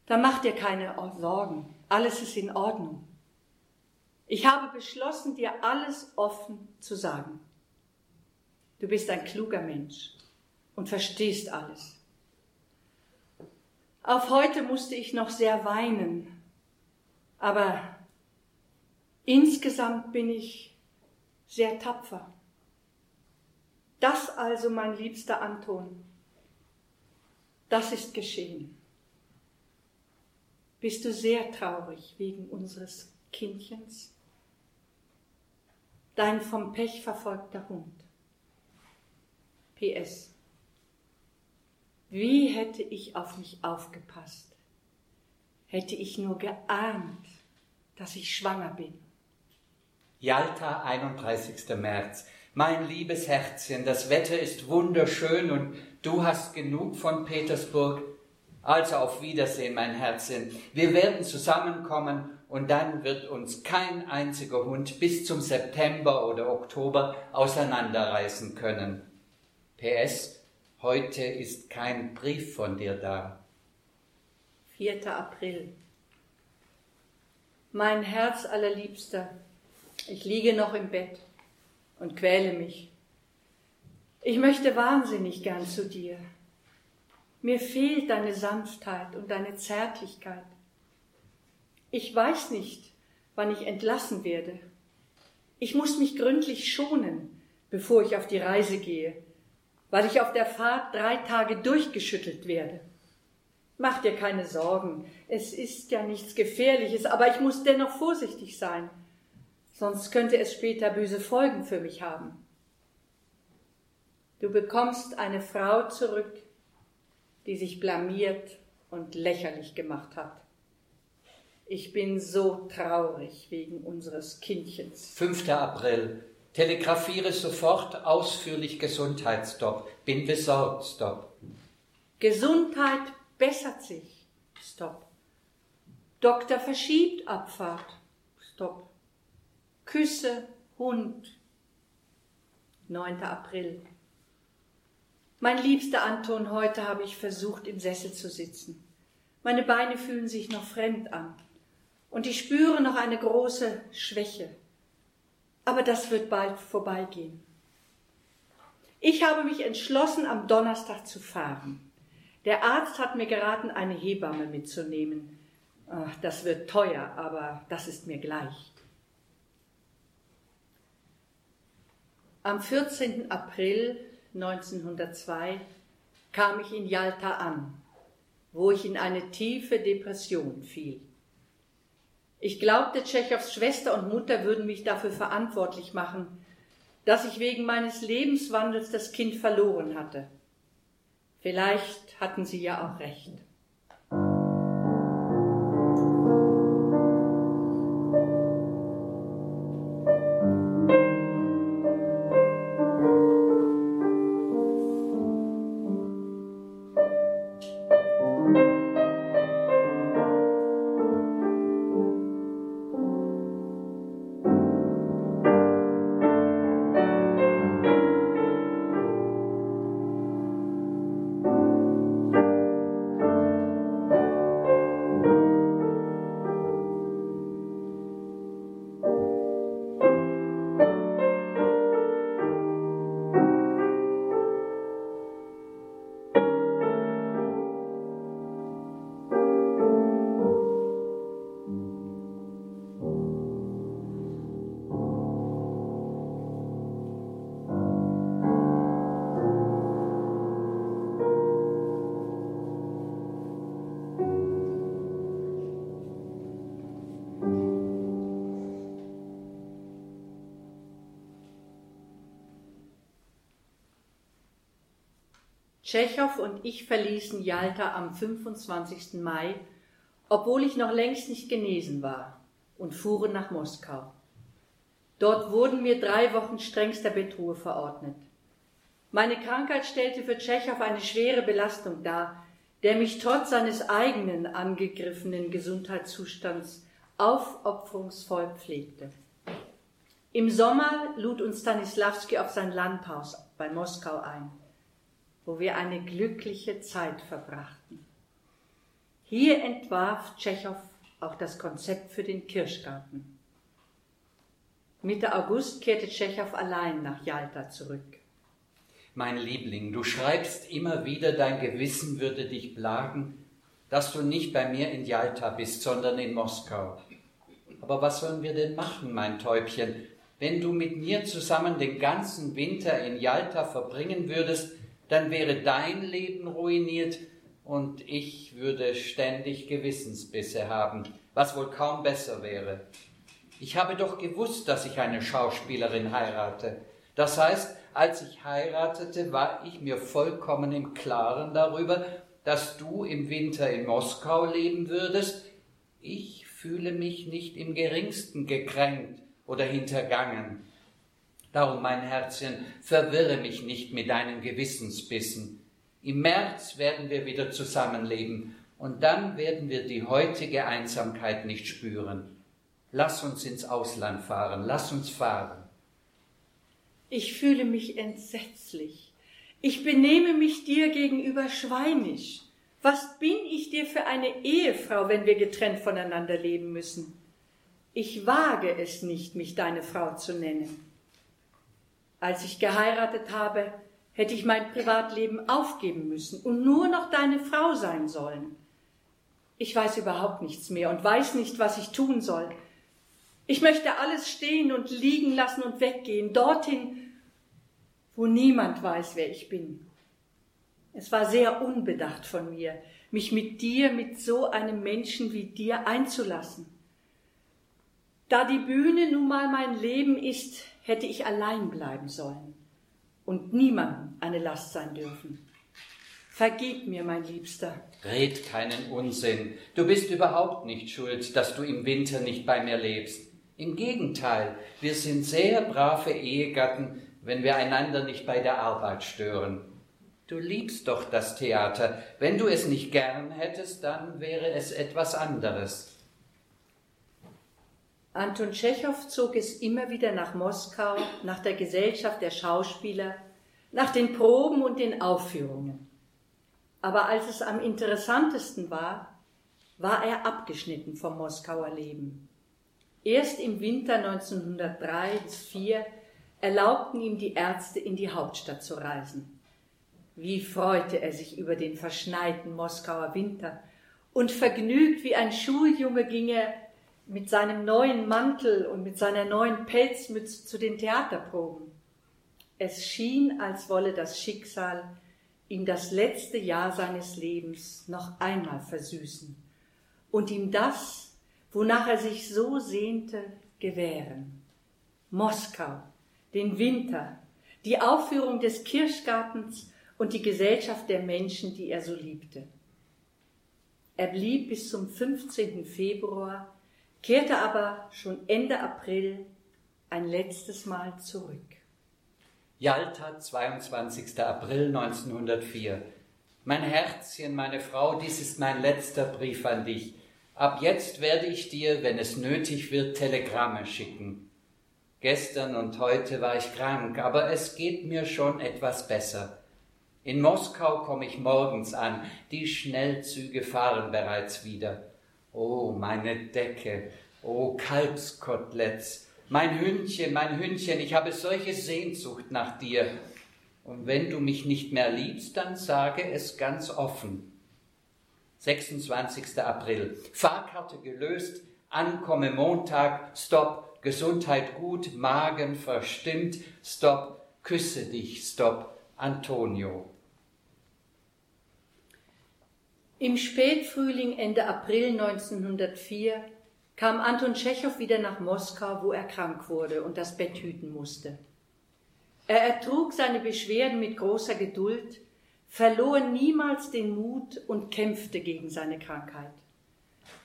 dann mach dir keine Sorgen. Alles ist in Ordnung. Ich habe beschlossen, dir alles offen zu sagen. Du bist ein kluger Mensch und verstehst alles. Auf heute musste ich noch sehr weinen, aber insgesamt bin ich sehr tapfer. Das also, mein liebster Anton, das ist geschehen. Bist du sehr traurig wegen unseres Kindchens? Dein vom Pech verfolgter Hund. PS. Wie hätte ich auf mich aufgepasst? Hätte ich nur geahnt, dass ich schwanger bin. Jalta, 31. März. Mein liebes Herzchen, das Wetter ist wunderschön und du hast genug von Petersburg. Also auf Wiedersehen, mein Herzchen. Wir werden zusammenkommen und dann wird uns kein einziger Hund bis zum September oder Oktober auseinanderreißen können. PS, heute ist kein Brief von dir da. 4. April. Mein Herz allerliebster, ich liege noch im Bett und quäle mich. Ich möchte wahnsinnig gern zu dir. Mir fehlt deine Sanftheit und deine Zärtlichkeit. Ich weiß nicht, wann ich entlassen werde. Ich muss mich gründlich schonen, bevor ich auf die Reise gehe, weil ich auf der Fahrt drei Tage durchgeschüttelt werde. Mach dir keine Sorgen, es ist ja nichts Gefährliches, aber ich muss dennoch vorsichtig sein, sonst könnte es später böse Folgen für mich haben. Du bekommst eine Frau zurück, die sich blamiert und lächerlich gemacht hat. Ich bin so traurig wegen unseres Kindchens. 5. April. Telegrafiere sofort ausführlich Gesundheitsstopp. Bin besorgt, Stopp. Gesundheit bessert sich. Stopp. Doktor verschiebt Abfahrt. Stopp. Küsse Hund. 9. April. Mein liebster Anton, heute habe ich versucht, im Sessel zu sitzen. Meine Beine fühlen sich noch fremd an und ich spüre noch eine große Schwäche. Aber das wird bald vorbeigehen. Ich habe mich entschlossen, am Donnerstag zu fahren. Der Arzt hat mir geraten, eine Hebamme mitzunehmen. Ach, das wird teuer, aber das ist mir gleich. Am 14. April 1902 kam ich in Jalta an, wo ich in eine tiefe Depression fiel. Ich glaubte, Tschechows Schwester und Mutter würden mich dafür verantwortlich machen, dass ich wegen meines Lebenswandels das Kind verloren hatte. Vielleicht hatten sie ja auch recht. Tschechow und ich verließen Jalta am 25. Mai, obwohl ich noch längst nicht genesen war, und fuhren nach Moskau. Dort wurden mir drei Wochen strengster Bettruhe verordnet. Meine Krankheit stellte für Tschechow eine schwere Belastung dar, der mich trotz seines eigenen angegriffenen Gesundheitszustands aufopferungsvoll pflegte. Im Sommer lud uns Stanislavski auf sein Landhaus bei Moskau ein wo wir eine glückliche Zeit verbrachten. Hier entwarf Tschechow auch das Konzept für den Kirschgarten. Mitte August kehrte Tschechow allein nach Jalta zurück. Mein Liebling, du schreibst immer wieder, dein Gewissen würde dich plagen, dass du nicht bei mir in Jalta bist, sondern in Moskau. Aber was sollen wir denn machen, mein Täubchen? Wenn du mit mir zusammen den ganzen Winter in Jalta verbringen würdest, dann wäre dein Leben ruiniert und ich würde ständig Gewissensbisse haben, was wohl kaum besser wäre. Ich habe doch gewusst, dass ich eine Schauspielerin heirate. Das heißt, als ich heiratete, war ich mir vollkommen im Klaren darüber, dass du im Winter in Moskau leben würdest. Ich fühle mich nicht im geringsten gekränkt oder hintergangen. Darum, mein Herzchen, verwirre mich nicht mit deinen Gewissensbissen. Im März werden wir wieder zusammenleben und dann werden wir die heutige Einsamkeit nicht spüren. Lass uns ins Ausland fahren, lass uns fahren. Ich fühle mich entsetzlich. Ich benehme mich dir gegenüber schweinisch. Was bin ich dir für eine Ehefrau, wenn wir getrennt voneinander leben müssen? Ich wage es nicht, mich deine Frau zu nennen. Als ich geheiratet habe, hätte ich mein Privatleben aufgeben müssen und nur noch deine Frau sein sollen. Ich weiß überhaupt nichts mehr und weiß nicht, was ich tun soll. Ich möchte alles stehen und liegen lassen und weggehen, dorthin, wo niemand weiß, wer ich bin. Es war sehr unbedacht von mir, mich mit dir, mit so einem Menschen wie dir einzulassen. Da die Bühne nun mal mein Leben ist, hätte ich allein bleiben sollen und niemandem eine Last sein dürfen. Vergib mir, mein Liebster. Red keinen Unsinn. Du bist überhaupt nicht schuld, dass du im Winter nicht bei mir lebst. Im Gegenteil, wir sind sehr brave Ehegatten, wenn wir einander nicht bei der Arbeit stören. Du liebst doch das Theater. Wenn du es nicht gern hättest, dann wäre es etwas anderes. Anton Tschechow zog es immer wieder nach Moskau, nach der Gesellschaft der Schauspieler, nach den Proben und den Aufführungen. Aber als es am interessantesten war, war er abgeschnitten vom Moskauer Leben. Erst im Winter 1903 bis 4 erlaubten ihm die Ärzte in die Hauptstadt zu reisen. Wie freute er sich über den verschneiten Moskauer Winter und vergnügt wie ein Schuljunge ging er mit seinem neuen Mantel und mit seiner neuen Pelzmütze zu den Theaterproben. Es schien, als wolle das Schicksal ihm das letzte Jahr seines Lebens noch einmal versüßen und ihm das, wonach er sich so sehnte, gewähren. Moskau, den Winter, die Aufführung des Kirschgartens und die Gesellschaft der Menschen, die er so liebte. Er blieb bis zum 15. Februar kehrte aber schon Ende April ein letztes Mal zurück. Jalta, 22. April 1904. Mein Herzchen, meine Frau, dies ist mein letzter Brief an dich. Ab jetzt werde ich dir, wenn es nötig wird, Telegramme schicken. Gestern und heute war ich krank, aber es geht mir schon etwas besser. In Moskau komme ich morgens an, die Schnellzüge fahren bereits wieder. Oh, meine Decke, oh, Kalbskoteletts, mein Hündchen, mein Hündchen, ich habe solche Sehnsucht nach dir. Und wenn du mich nicht mehr liebst, dann sage es ganz offen. 26. April. Fahrkarte gelöst, Ankomme Montag, Stopp, Gesundheit gut, Magen verstimmt, Stopp, küsse dich, Stopp, Antonio. Im Spätfrühling Ende April 1904 kam Anton Tschechow wieder nach Moskau, wo er krank wurde und das Bett hüten musste. Er ertrug seine Beschwerden mit großer Geduld, verlor niemals den Mut und kämpfte gegen seine Krankheit.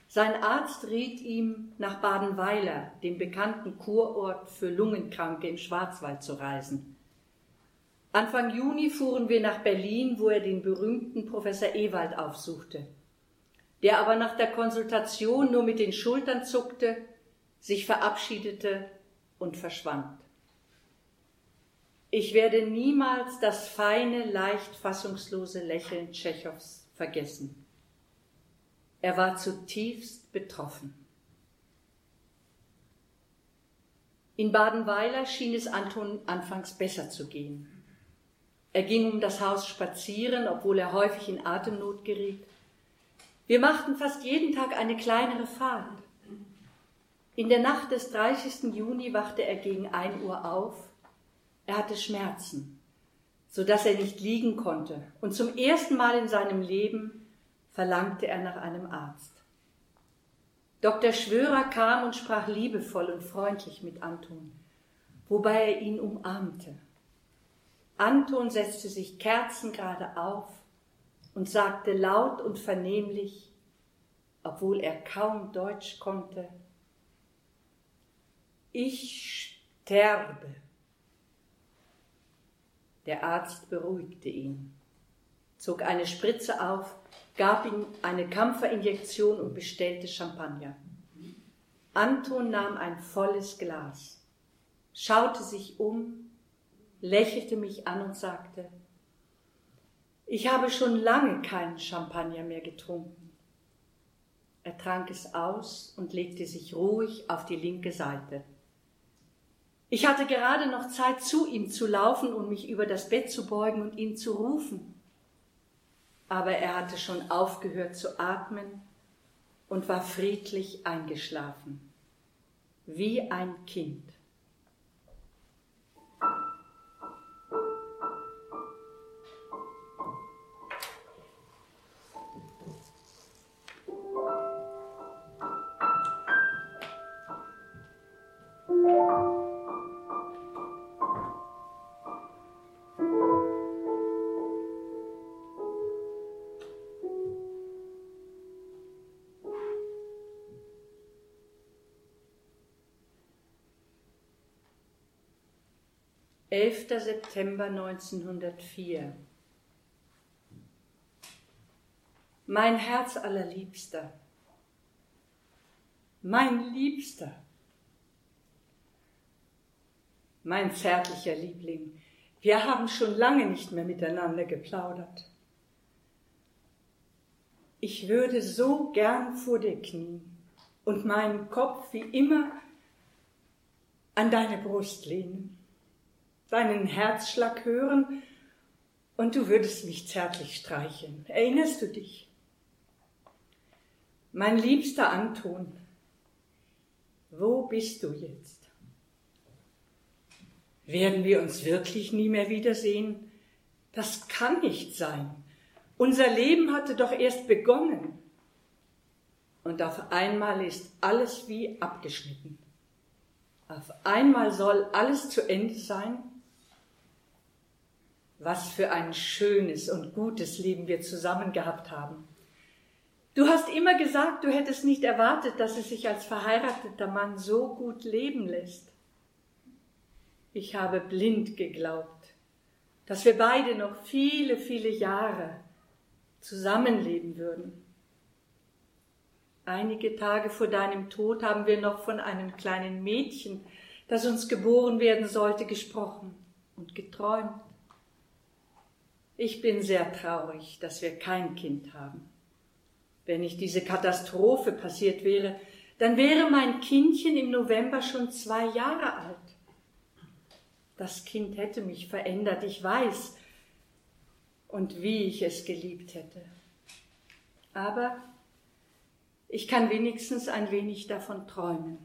Sein Arzt riet ihm, nach Badenweiler, dem bekannten Kurort für Lungenkranke im Schwarzwald, zu reisen. Anfang Juni fuhren wir nach Berlin, wo er den berühmten Professor Ewald aufsuchte, der aber nach der Konsultation nur mit den Schultern zuckte, sich verabschiedete und verschwand. Ich werde niemals das feine, leicht fassungslose Lächeln Tschechows vergessen. Er war zutiefst betroffen. In Badenweiler schien es Anton anfangs besser zu gehen. Er ging um das Haus spazieren, obwohl er häufig in Atemnot geriet. Wir machten fast jeden Tag eine kleinere Fahrt. In der Nacht des 30. Juni wachte er gegen ein Uhr auf. Er hatte Schmerzen, so dass er nicht liegen konnte, und zum ersten Mal in seinem Leben verlangte er nach einem Arzt. Dr. Schwörer kam und sprach liebevoll und freundlich mit Anton, wobei er ihn umarmte. Anton setzte sich kerzengerade auf und sagte laut und vernehmlich, obwohl er kaum Deutsch konnte, ich sterbe. Der Arzt beruhigte ihn, zog eine Spritze auf, gab ihm eine Kampferinjektion und bestellte Champagner. Anton nahm ein volles Glas, schaute sich um lächelte mich an und sagte, ich habe schon lange keinen Champagner mehr getrunken. Er trank es aus und legte sich ruhig auf die linke Seite. Ich hatte gerade noch Zeit, zu ihm zu laufen und mich über das Bett zu beugen und ihn zu rufen. Aber er hatte schon aufgehört zu atmen und war friedlich eingeschlafen, wie ein Kind. 11. September 1904. Mein Herz allerliebster, mein Liebster, mein zärtlicher Liebling, wir haben schon lange nicht mehr miteinander geplaudert. Ich würde so gern vor dir knien und meinen Kopf wie immer an deine Brust lehnen deinen Herzschlag hören und du würdest mich zärtlich streicheln. Erinnerst du dich? Mein liebster Anton, wo bist du jetzt? Werden wir uns wirklich nie mehr wiedersehen? Das kann nicht sein. Unser Leben hatte doch erst begonnen. Und auf einmal ist alles wie abgeschnitten. Auf einmal soll alles zu Ende sein was für ein schönes und gutes Leben wir zusammen gehabt haben. Du hast immer gesagt, du hättest nicht erwartet, dass es sich als verheirateter Mann so gut leben lässt. Ich habe blind geglaubt, dass wir beide noch viele, viele Jahre zusammenleben würden. Einige Tage vor deinem Tod haben wir noch von einem kleinen Mädchen, das uns geboren werden sollte, gesprochen und geträumt. Ich bin sehr traurig, dass wir kein Kind haben. Wenn nicht diese Katastrophe passiert wäre, dann wäre mein Kindchen im November schon zwei Jahre alt. Das Kind hätte mich verändert, ich weiß, und wie ich es geliebt hätte. Aber ich kann wenigstens ein wenig davon träumen.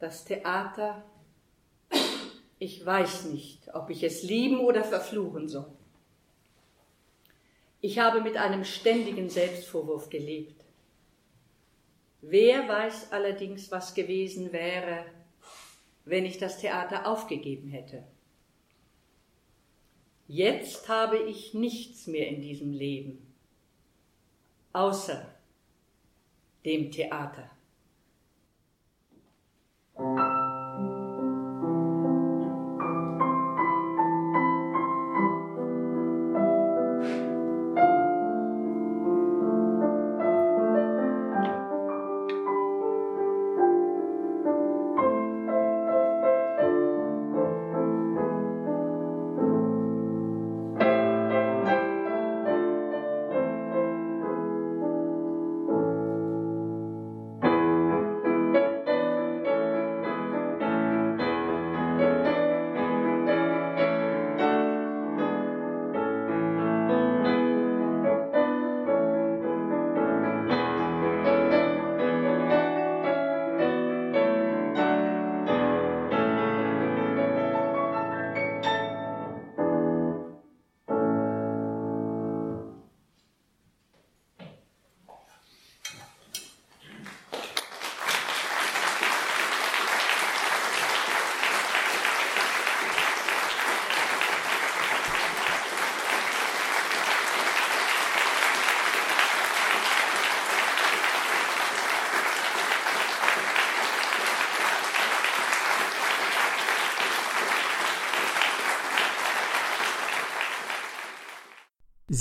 Das Theater ich weiß nicht, ob ich es lieben oder verfluchen soll. Ich habe mit einem ständigen Selbstvorwurf gelebt. Wer weiß allerdings, was gewesen wäre, wenn ich das Theater aufgegeben hätte. Jetzt habe ich nichts mehr in diesem Leben, außer dem Theater.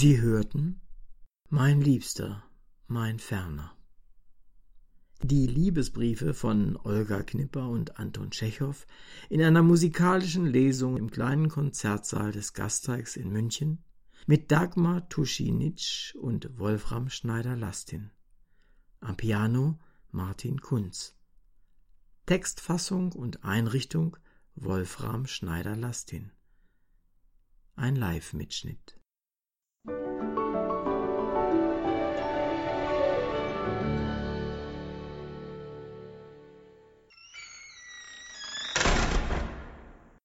Sie hörten Mein Liebster, mein Ferner. Die Liebesbriefe von Olga Knipper und Anton Tschechow in einer musikalischen Lesung im kleinen Konzertsaal des Gasteigs in München mit Dagmar Tuschinitsch und Wolfram Schneider-Lastin. Am Piano Martin Kunz. Textfassung und Einrichtung Wolfram Schneider-Lastin. Ein Live-Mitschnitt.